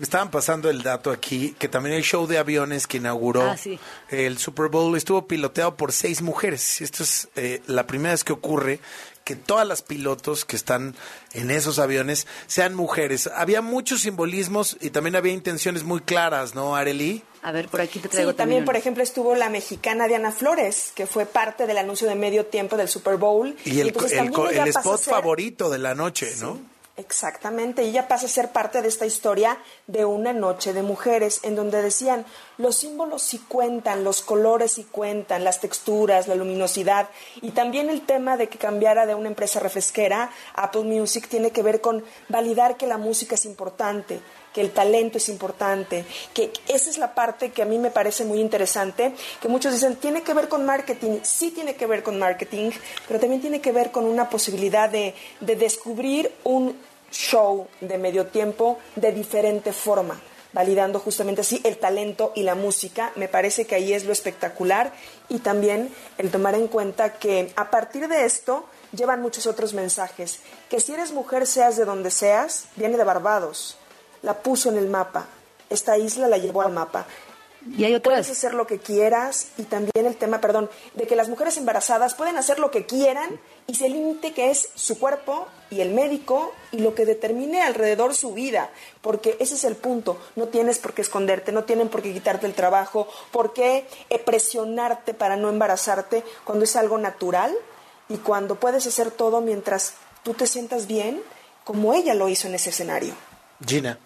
Me estaban pasando el dato aquí, que también el show de aviones que inauguró Ah, sí. el Super Bowl estuvo piloteado por seis mujeres. Y Esto es eh, la primera vez que ocurre que todas las pilotos que están en esos aviones sean mujeres. Había muchos simbolismos y también había intenciones muy claras, ¿no, Arely? A ver, por aquí te Sí, traigo también, uno. por ejemplo, estuvo la mexicana Diana Flores, que fue parte del anuncio de medio tiempo del Super Bowl. Y el, entonces el, también spot ser- favorito de la noche, ¿no? Exactamente, y ella pasa a ser parte de esta historia de una noche de mujeres, en donde decían, los símbolos sí cuentan, los colores sí cuentan, las texturas, la luminosidad, y también el tema de que cambiara de una empresa refresquera, Apple Music, tiene que ver con validar que la música es importante, que el talento es importante, que esa es la parte que a mí me parece muy interesante, que muchos dicen, tiene que ver con marketing, sí tiene que ver con marketing, pero también tiene que ver con una posibilidad de, de descubrir un show de medio tiempo de diferente forma validando justamente así el talento y la música. Me parece que ahí es lo espectacular y también el tomar en cuenta que a partir de esto llevan muchos otros mensajes. Que si eres mujer, seas de donde seas, viene de Barbados. La puso en el mapa. Esta isla la llevó al mapa. Y hay otras. Puedes hacer lo que quieras y también el tema, perdón, de que las mujeres embarazadas pueden hacer lo que quieran y se límite que es su cuerpo y el médico y lo que determine alrededor su vida, porque ese es el punto. No tienes por qué esconderte, no tienen por qué quitarte el trabajo, por qué eh, presionarte para no embarazarte cuando es algo natural y cuando puedes hacer todo mientras tú te sientas bien, como ella lo hizo en ese escenario. Gina.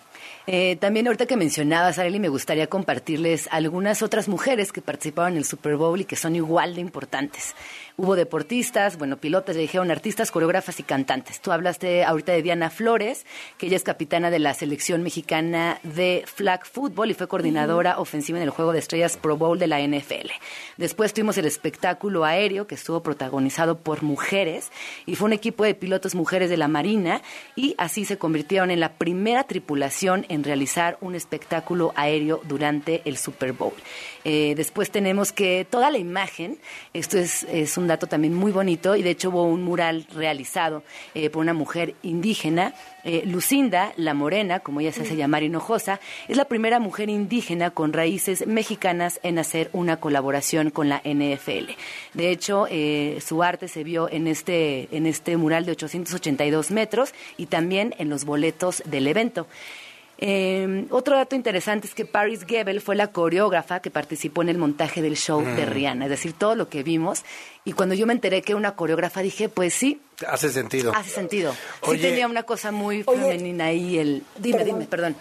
Eh, también ahorita que mencionabas, Arely, me gustaría compartirles algunas otras mujeres que participaron en el Super Bowl y que son igual de importantes. Hubo deportistas, bueno, pilotos, le dijeron artistas, coreógrafas y cantantes. Tú hablaste ahorita de Diana Flores, que ella es capitana de la selección mexicana de flag football y fue coordinadora ofensiva en el juego de estrellas Pro Bowl de la NFL. Después tuvimos el espectáculo aéreo que estuvo protagonizado por mujeres y fue un equipo de pilotos mujeres de la Marina y así se convirtieron en la primera tripulación en realizar un espectáculo aéreo durante el Super Bowl. Eh, después tenemos que toda la imagen, esto es, es un dato también muy bonito y de hecho hubo un mural realizado eh, por una mujer indígena, eh, Lucinda, la morena, como ella se hace llamar Hinojosa, es la primera mujer indígena con raíces mexicanas en hacer una colaboración con la NFL. De hecho, eh, su arte se vio en este, en este mural de 882 metros y también en los boletos del evento. Eh, otro dato interesante es que Paris Gebel fue la coreógrafa que participó en el montaje del show de Mm. Rihanna, es decir, todo lo que vimos. Y cuando yo me enteré que era una coreógrafa, dije, pues sí, Hace sentido. hace sentido. Oye. sí tenía una cosa muy Oye. femenina ahí. El... Dime, Perdón. dime, perdón.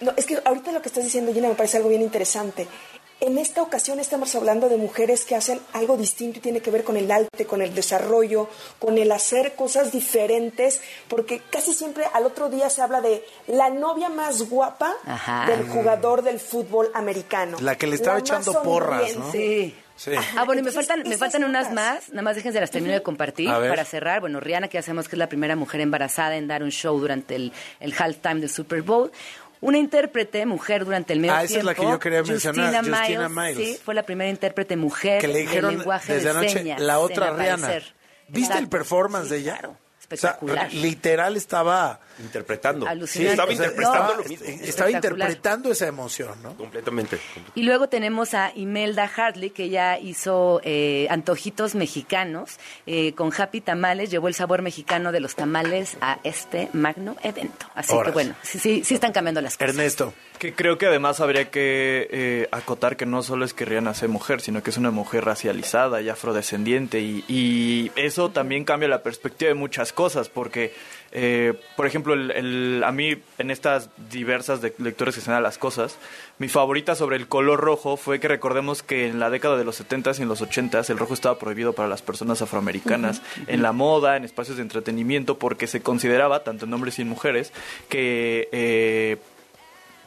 No, es que ahorita lo que estás diciendo, Gina, me parece algo bien interesante. En esta ocasión estamos hablando de mujeres que hacen algo distinto y tiene que ver con el arte, con el desarrollo, con el hacer cosas diferentes, porque casi siempre al otro día se habla de la novia más guapa Ajá. del jugador del fútbol americano. La que le estaba La echando porras, ¿no? Sí. Sí. Ah, bueno, y me faltan, me faltan unas más, nada más déjense las termino de compartir para cerrar. Bueno, Rihanna, que ya sabemos que es la primera mujer embarazada en dar un show durante el, el halftime del Super Bowl. Una intérprete mujer durante el medio Ah, esa es tiempo. la que yo quería mencionar, Justina Miles. Sí, fue la primera intérprete mujer que le dijeron del lenguaje desde de anoche señas la otra Rihanna. aparecer. ¿Viste el Exacto. performance de ella? O sea, literal estaba Interpretando. Alucinante. estaba O sea, interpretando no, lo mismo. estaba interpretando esa emoción, ¿no? Completamente. Y luego tenemos a Imelda Hartley, que ya hizo eh, antojitos mexicanos. eh, con Happy Tamales, llevó el sabor mexicano de los tamales a este magno evento. Así que bueno, sí, sí, sí están cambiando las cosas. Ernesto. Que creo que además habría que eh, acotar que no solo es que Rihanna sea mujer, sino que es una mujer racializada y afrodescendiente. Y, y eso también cambia la perspectiva de muchas cosas, porque, eh, por ejemplo, el, el- a mí en estas diversas de- lecturas que se dan a las cosas, mi favorita sobre el color rojo fue que recordemos que en la década de los 70s y en los 80s el rojo estaba prohibido para las personas afroamericanas en la moda, en espacios de entretenimiento, porque se consideraba, tanto en hombres y en mujeres, que... eh,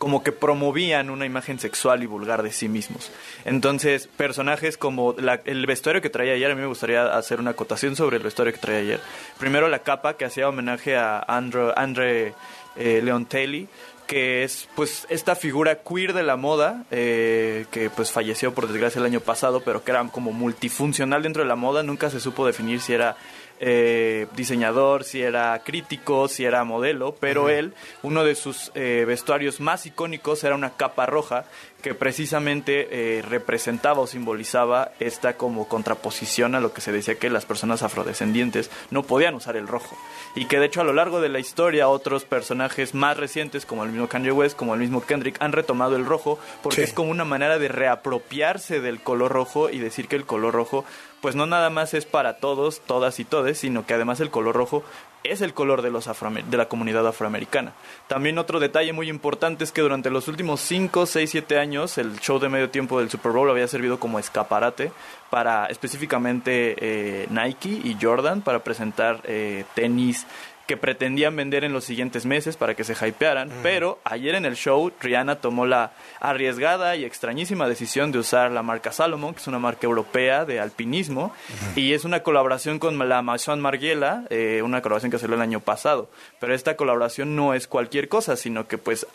como que promovían una imagen sexual y vulgar de sí mismos. Entonces, personajes como la- el vestuario que traía ayer, a mí me gustaría hacer una acotación sobre el vestuario que traía ayer. Primero la capa que hacía homenaje a Andrew, Andre eh, Leontelli, que es pues esta figura queer de la moda, eh, que pues falleció por desgracia el año pasado, pero que era como multifuncional dentro de la moda, nunca se supo definir si era eh, diseñador, si era crítico, si era modelo, pero él, uno de sus eh, vestuarios más icónicos era una capa roja que precisamente eh, representaba o simbolizaba esta como contraposición a lo que se decía que las personas afrodescendientes no podían usar el rojo y que de hecho a lo largo de la historia otros personajes más recientes como el mismo Kanye West, como el mismo Kendrick han retomado el rojo porque Sí. es como una manera de reapropiarse del color rojo y decir que el color rojo pues no nada más es para todos, todas y todes, sino que además el color rojo es el color de, los de la comunidad afroamericana. También otro detalle muy importante es que durante los últimos 5, 6, 7 años el show de medio tiempo del Super Bowl había servido como escaparate para específicamente eh, Nike y Jordan para presentar eh, tenis que pretendían vender en los siguientes meses para que se hypearan, pero ayer en el show Rihanna tomó la arriesgada y extrañísima decisión de usar la marca Salomon, que es una marca europea de alpinismo, y es una colaboración con la Maison Margiela, eh, una colaboración que salió el año pasado, pero esta colaboración no es cualquier cosa, sino que pues...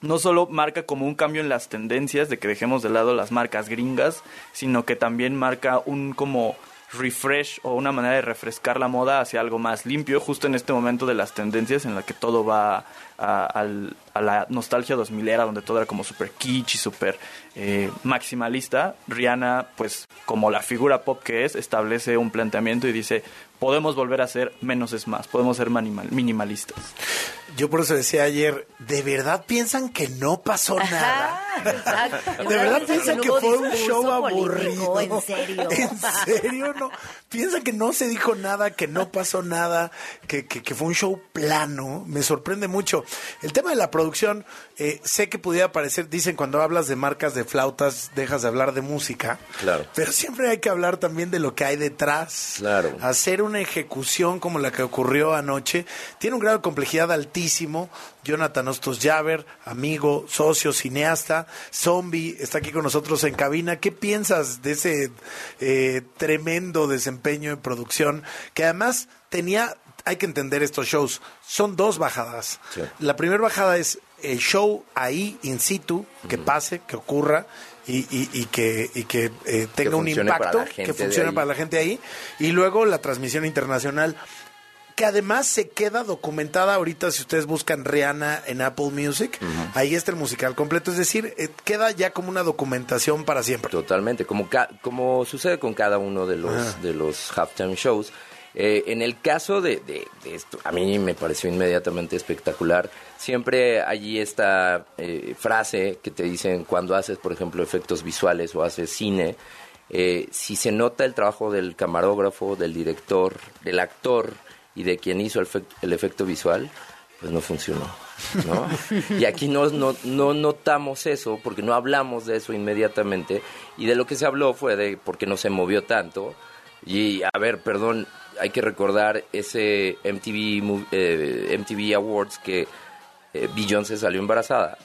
no solo marca como un cambio en las tendencias de que dejemos de lado las marcas gringas, sino que también marca un como refresh o una manera de refrescar la moda hacia algo más limpio, justo en este momento de las tendencias en la que todo va a, la nostalgia 2000 era, donde todo era como super kitsch y super eh, maximalista. Rihanna, pues como la figura pop que es, establece un planteamiento y dice, podemos volver a ser menos es más, podemos ser manimal- minimalistas. Yo por eso decía ayer, ¿de verdad piensan que no pasó nada? Exacto. ¿De verdad piensan que fue un show político? aburrido? En serio. ¿En serio? No. Piensan que no se dijo nada, que no pasó nada, que, que- que fue un show plano. Me sorprende mucho. El tema de la producción, eh, sé que pudiera parecer, dicen cuando hablas de marcas de flautas, dejas de hablar de música. Claro. Pero siempre hay que hablar también de lo que hay detrás. Claro. Hacer una ejecución como la que ocurrió anoche tiene un grado de complejidad altísimo. Jonathan Ostos Javer, amigo, socio, cineasta, zombie, está aquí con nosotros en cabina. ¿Qué piensas de ese eh, tremendo desempeño de producción? Que además tenía, hay que entender estos shows, son dos bajadas. Sí. La primera bajada es el show ahí, in situ, que pase, que ocurra. Y, y- y que, y que eh, tenga un impacto, que funcione para la gente ahí. Y luego la transmisión internacional, que además se queda documentada ahorita si ustedes buscan Rihanna en Apple Music, ahí está el musical completo, es decir, eh, queda ya como una documentación para siempre. Totalmente, como, ca- como sucede con cada uno de los, Ajá. de los halftime shows. Eh, en el caso de, de- de esto, a mí me pareció inmediatamente espectacular. Siempre allí esta eh, frase que te dicen cuando haces, por ejemplo, efectos visuales o haces cine, eh, si se nota el trabajo del camarógrafo, del director, del actor y de quien hizo el, fec- el efecto visual, pues no funcionó, ¿no? y aquí no, no, no notamos eso, porque no hablamos de eso inmediatamente, y de lo que se habló fue de por qué no se movió tanto, y a ver, perdón, hay que recordar ese MTV, eh, MTV Awards que eh, Beyoncé salió embarazada,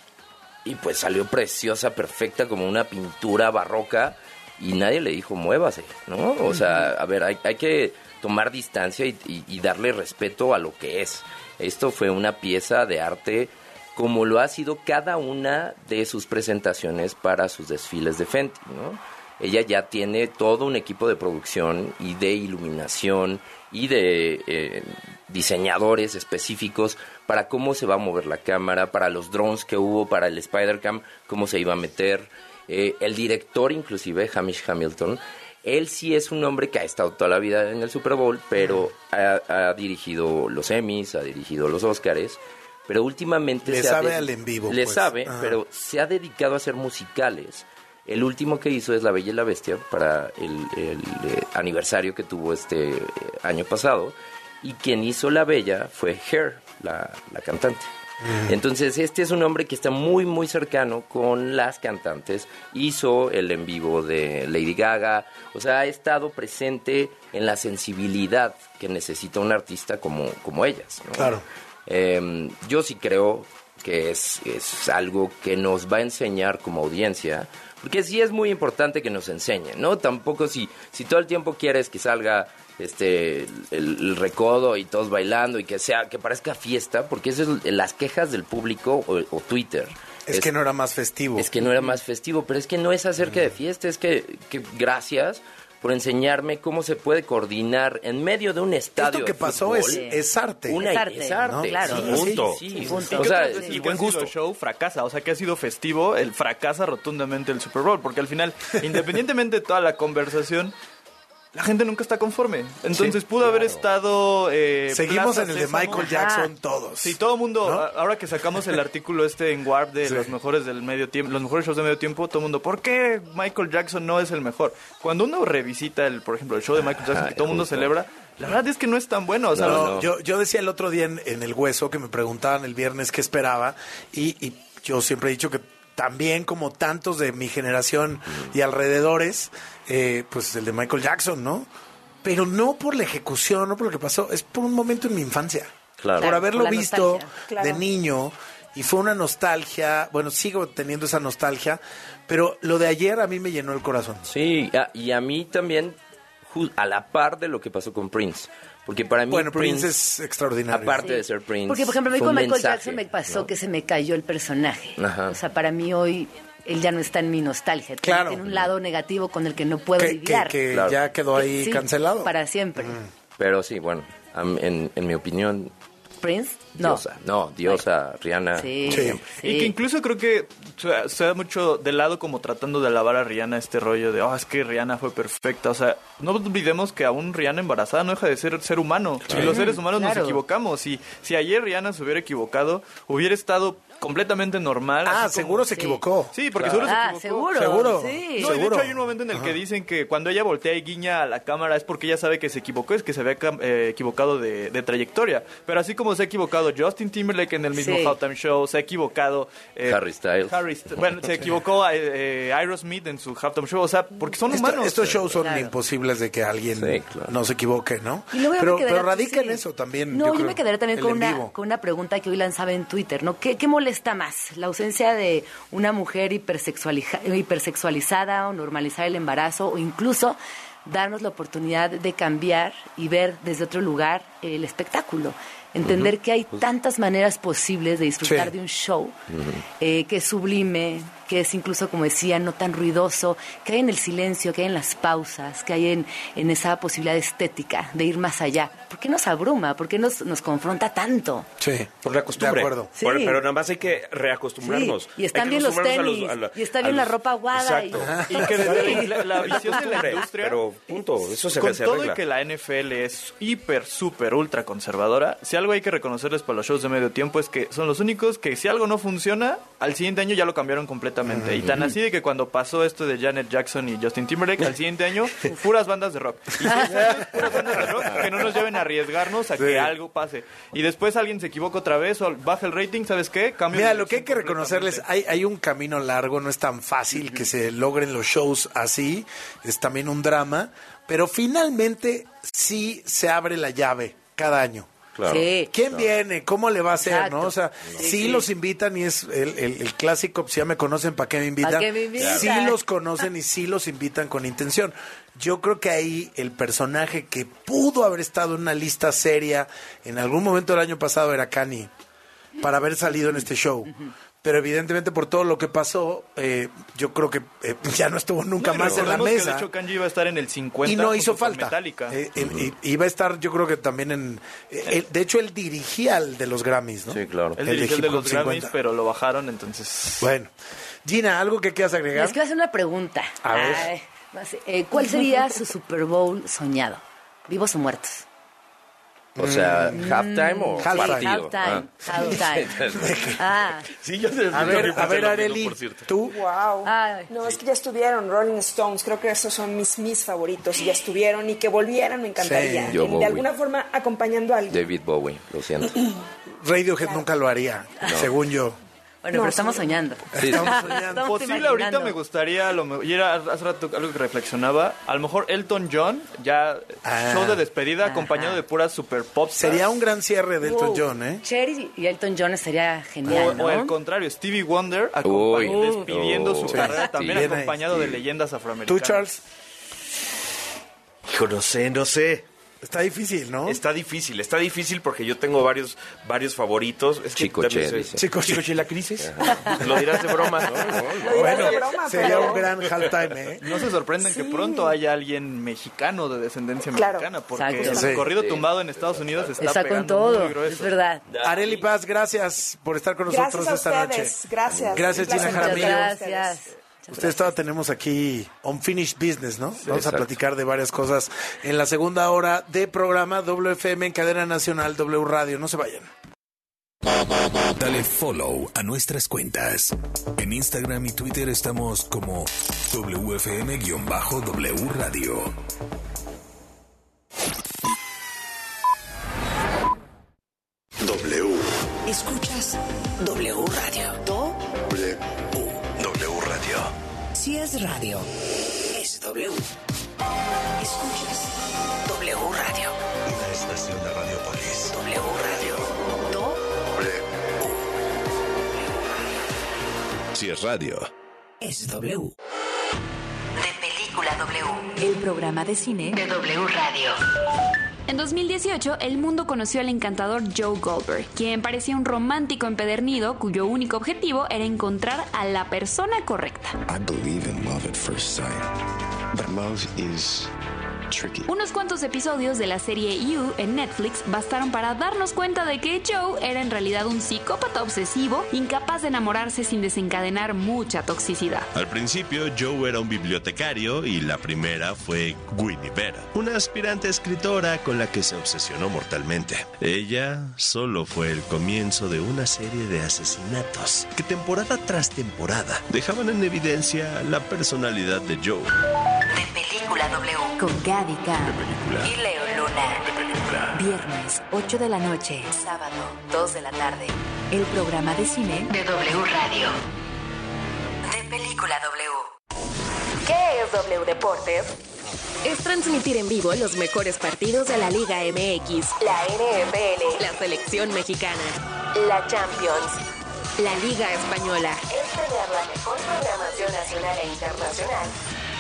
y pues salió preciosa, perfecta, como una pintura barroca, y nadie le dijo, muévase, ¿no? O sea, a ver, hay, hay que tomar distancia y, y- darle respeto a lo que es. Esto fue una pieza de arte como lo ha sido cada una de sus presentaciones para sus desfiles de Fenty, ¿no? Ella ya tiene todo un equipo de producción y de iluminación y de eh, diseñadores específicos para cómo se va a mover la cámara, para los drones que hubo, para el Spider-Cam, cómo se iba a meter. Eh, el director, inclusive, Hamish Hamilton, él sí es un hombre que ha estado toda la vida en el Super Bowl, pero ha, ha dirigido los Emmys, ha dirigido los Oscars, pero últimamente... Le se ha sabe de- al en vivo, Le pues. sabe, Ajá. pero se ha dedicado a hacer musicales. El último que hizo es La Bella y la Bestia para el, el, eh, aniversario que tuvo este eh, año pasado. Y quien hizo La Bella fue Her, la, la cantante. Entonces, este es un hombre que está muy, muy cercano con las cantantes. Hizo el en vivo de Lady Gaga. O sea, ha estado presente en la sensibilidad que necesita un artista como, como ellas. ¿no? Claro. Eh, yo sí creo que es, es algo que nos va a enseñar como audiencia, porque sí es muy importante que nos enseñen, ¿no? Tampoco si, si todo el tiempo quieres que salga este el, el recodo y todos bailando y que sea que parezca fiesta, porque eso es las quejas del público o, o Twitter. Es, que no era más festivo. Es que no era más festivo, pero es que no es acerca de fiesta, es que, que gracias por enseñarme cómo se puede coordinar en medio de un estadio Esto que de pasó fútbol. es, es arte. Una- Es arte, es arte, ¿no? Claro. sí, Punto. sí, Sí, punto. O sea, ¿Qué otras veces y el buen gusto. show fracasa, o sea, que ha sido festivo, el fracasa rotundamente el Super Bowl, porque al final, independientemente de toda la conversación, la gente nunca está conforme. Entonces Sí, pudo haber estado... eh, Seguimos Plaza en el de Sésamo. Michael Jackson todos. Sí, todo el mundo, ¿No? a- ahora que sacamos el artículo este en Warp de Sí. los mejores del medio tiempo, los mejores shows de medio tiempo, todo el mundo, ¿por qué Michael Jackson no es el mejor? Cuando uno revisita el, por ejemplo, el show de Michael Jackson Ay, que todo el mundo celebra, la verdad es que no es tan bueno, o sea, No, no. Yo, yo decía el otro día en, en El Hueso que me preguntaban el viernes qué esperaba y, y yo siempre he dicho que también como tantos de mi generación y alrededores, eh, pues el de Michael Jackson, ¿no? Pero no por la ejecución, no por lo que pasó, es por un momento en mi infancia. Claro. Por haberlo la visto. Claro. de niño y fue una nostalgia, bueno, sigo teniendo esa nostalgia, pero lo de ayer a mí me llenó el corazón. Sí, a- y a mí también, a la par de lo que pasó con Prince. Porque para mí Bueno, Prince es extraordinario. Aparte Sí. de ser Prince. Porque, por ejemplo, a mí con Michael mensaje, Jackson me pasó ¿no? que se me cayó el personaje. Ajá. O sea, para mí hoy él ya no está en mi nostalgia. Claro. Tiene un lado negativo con el que no puedo Que, que- lidiar. que Claro. ya quedó ahí Sí, cancelado. Para siempre. Pero sí, bueno, en, en mi opinión, Prince, no. diosa. No, diosa, Rihanna. Sí, Sí. sí. Y que incluso creo que se, se da mucho de lado como tratando de alabar a Rihanna este rollo de, oh, es que Rihanna fue perfecta. O sea, no olvidemos que aún Rihanna embarazada no deja de ser ser humano. Y los seres humanos Claro. nos equivocamos. Y si ayer Rihanna se hubiera equivocado, hubiera estado completamente normal. Ah, así como- seguro se Sí. equivocó. Sí, porque Claro. seguro se Ah, equivocó. seguro. Seguro. Sí. No, y de hecho hay un momento en el que dicen que cuando ella voltea y guiña a la cámara es porque ella sabe que se equivocó, es que se había eh, equivocado de, de trayectoria. Pero así como se ha equivocado Justin Timberlake en el mismo Sí. Halftime Show, se ha equivocado... eh, Harry Styles. Harry St- bueno, se equivocó eh, eh, Aerosmith en su Halftime Show, o sea, porque son Esto- humanos. estos shows son Claro. imposibles de que alguien Sí, claro. no se equivoque, ¿no? Pero, pero radica en eso también. No, yo, creo, me quedaría también con una, con una pregunta que hoy lanzaba en Twitter, ¿no? ¿Qué, qué molesta más? ¿La ausencia de una mujer hipersexualiza- hipersexualizada o normalizar el embarazo o incluso darnos la oportunidad de cambiar y ver desde otro lugar el espectáculo? Entender que hay tantas maneras posibles de disfrutar Sí. de un show eh, que es sublime, que es incluso, como decía, no tan ruidoso, que hay en el silencio, que hay en las pausas, que hay en, en esa posibilidad estética de ir más allá. ¿Por qué nos abruma? ¿Por qué nos, nos confronta tanto? Sí, Por la costumbre. De acuerdo. Sí. Por- pero nada más hay que reacostumbrarnos. Sí, y están bien los tenis, a a y está bien la ropa aguada. y- Exacto. Y que desde la, la visión de la industria... Pero punto, eso se, con se todo y que la NFL es hiper, súper, ultra conservadora, si algo hay que reconocerles para los shows de medio tiempo es que son los únicos que si algo no funciona, al siguiente año ya lo cambiaron completamente. Exactamente. Y tan así de que cuando pasó esto de Janet Jackson y Justin Timberlake, al siguiente año, puras bandas de rock. Y puras bandas de rock que no nos lleven a arriesgarnos a Sí. que algo pase. Y después alguien se equivoca otra vez o baja el rating, ¿sabes qué? Cambio Mira, lo que hay que reconocerles, hay, hay un camino largo, no es tan fácil que se logren los shows así, es también un drama, pero finalmente sí se abre la llave cada año. Claro. Sí. ¿Quién viene? ¿Cómo le va a hacer? Exacto. ¿no? O sea, Sí, los invitan y es el, el- el clásico, pues ya me conocen, ¿para qué me invitan? ¿Pa' qué me invitan? Sí los conocen y sí los invitan con intención. Yo creo que ahí el personaje que pudo haber estado en una lista seria en algún momento del año pasado era Kanye, para haber salido en este show. Pero evidentemente por todo lo que pasó, eh, yo creo que eh, ya no estuvo nunca más en la que, mesa. de hecho, Kanji iba a estar en el 50 Y no hizo falta. Metallica. Eh, y- iba a estar, yo creo que también en. eh, él- de hecho, él dirigía el de los Grammys, ¿no? Sí, claro. Él el dirigió el de los Grammys, 50. pero lo bajaron, entonces... Bueno. Gina, ¿algo que quieras agregar? Les quiero hacer una pregunta. A ver. ¿Cuál sería su Super Bowl soñado? ¿Vivos o muertos? O sea, Mm. halftime o Halftime. partido. Halftime. Ah. Ah. Sí, yo. A ver, a ver, Areli, tú. Wow. Ay. No, es que ya estuvieron Rolling Stones, creo que esos son mis mis favoritos y ya estuvieron y que volvieran me encantaría. Sí. Yo de alguna forma acompañando a alguien. David Bowie, lo siento. Radiohead nunca lo haría, según yo. Bueno, pero estamos soñando. Sí. Estamos soñando. Posible imaginando. ahorita me gustaría, lo me- y era hace rato algo que reflexionaba, a lo mejor Elton John, ya Ah. show de despedida acompañado de puras super pop. Sería un gran cierre de Elton Wow. John, ¿eh? Cher y Elton John sería genial, O, ¿no? o al contrario, Stevie Wonder Uy. despidiendo su carrera sí. también Bien ahí, acompañado de leyendas ¿Tú, afroamericanas. Charles? Hijo, no sé, no sé. Está difícil, ¿no? Está difícil, está difícil porque yo tengo varios varios favoritos. Es Chico Che, soy- dice. Chico Chico Che. Che, ¿la crisis? Lo dirás de broma. Bueno, de broma, sería pero- un gran halftime, ¿eh? No se sorprendan que pronto haya alguien mexicano de descendencia Claro. mexicana, porque Exacto. el corrido Sí. tumbado en Estados Unidos está, Está con pegando todo, muy grueso. es verdad. Areli Paz, gracias por estar con nosotros Gracias a esta ustedes. noche. Gracias. Gracias, Gina Jaramillo. con Gracias. Ustedes. Ustedes todavía tenemos aquí Unfinished Business, ¿no? Vamos a platicar de varias cosas en la segunda hora de programa WFM en cadena nacional W Radio. No se vayan. Dale follow a nuestras cuentas. En Instagram y Twitter estamos como WFM-W Radio. W. Escuchas W Radio. Do, W. W Radio. Si es radio, es W. Escuchas W Radio. Una estación de Radiopolis. W Radio. Do, W. Si es radio. es W. De Película W. El programa de cine de W Radio. En 2018, el mundo conoció al encantador Joe Goldberg, quien parecía un romántico empedernido cuyo único objetivo era encontrar a la persona correcta. Tricky. Unos cuantos episodios de la serie You en Netflix bastaron para darnos cuenta de que Joe era en realidad un psicópata obsesivo, incapaz de enamorarse sin desencadenar mucha toxicidad. Al principio, Joe era un bibliotecario y la primera fue Winnie Vera, una aspirante escritora con la que se obsesionó mortalmente. Ella solo fue el comienzo de una serie de asesinatos que temporada tras temporada dejaban en evidencia la personalidad de Joe. De Película W. Con Gaby Khan y Leo Luna. Viernes, 8 de la noche. Sábado, 2 de la tarde. El programa de cine de W Radio. De Película W. ¿Qué es W Deportes? Es transmitir en vivo los mejores partidos de la Liga MX, la NFL, la selección mexicana, la Champions, la Liga Española. Es tener la mejor programación nacional e internacional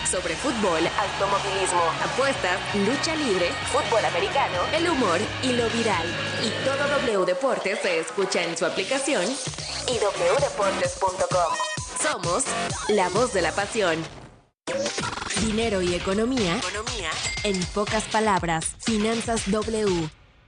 sobre fútbol, automovilismo, apuestas, lucha libre, fútbol americano, el humor y lo viral. Y todo W Deportes se escucha en su aplicación y wdeportes.com. Somos la voz de la pasión. Dinero y economía. Economía. En pocas palabras, Finanzas W.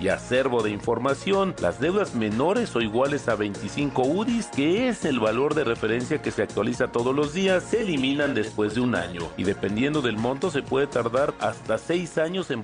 y acervo de información, las deudas menores o iguales a 25 UDIs, que es el valor de referencia que se actualiza todos los días, se eliminan después de un año. Y dependiendo del monto se puede tardar hasta 6 años en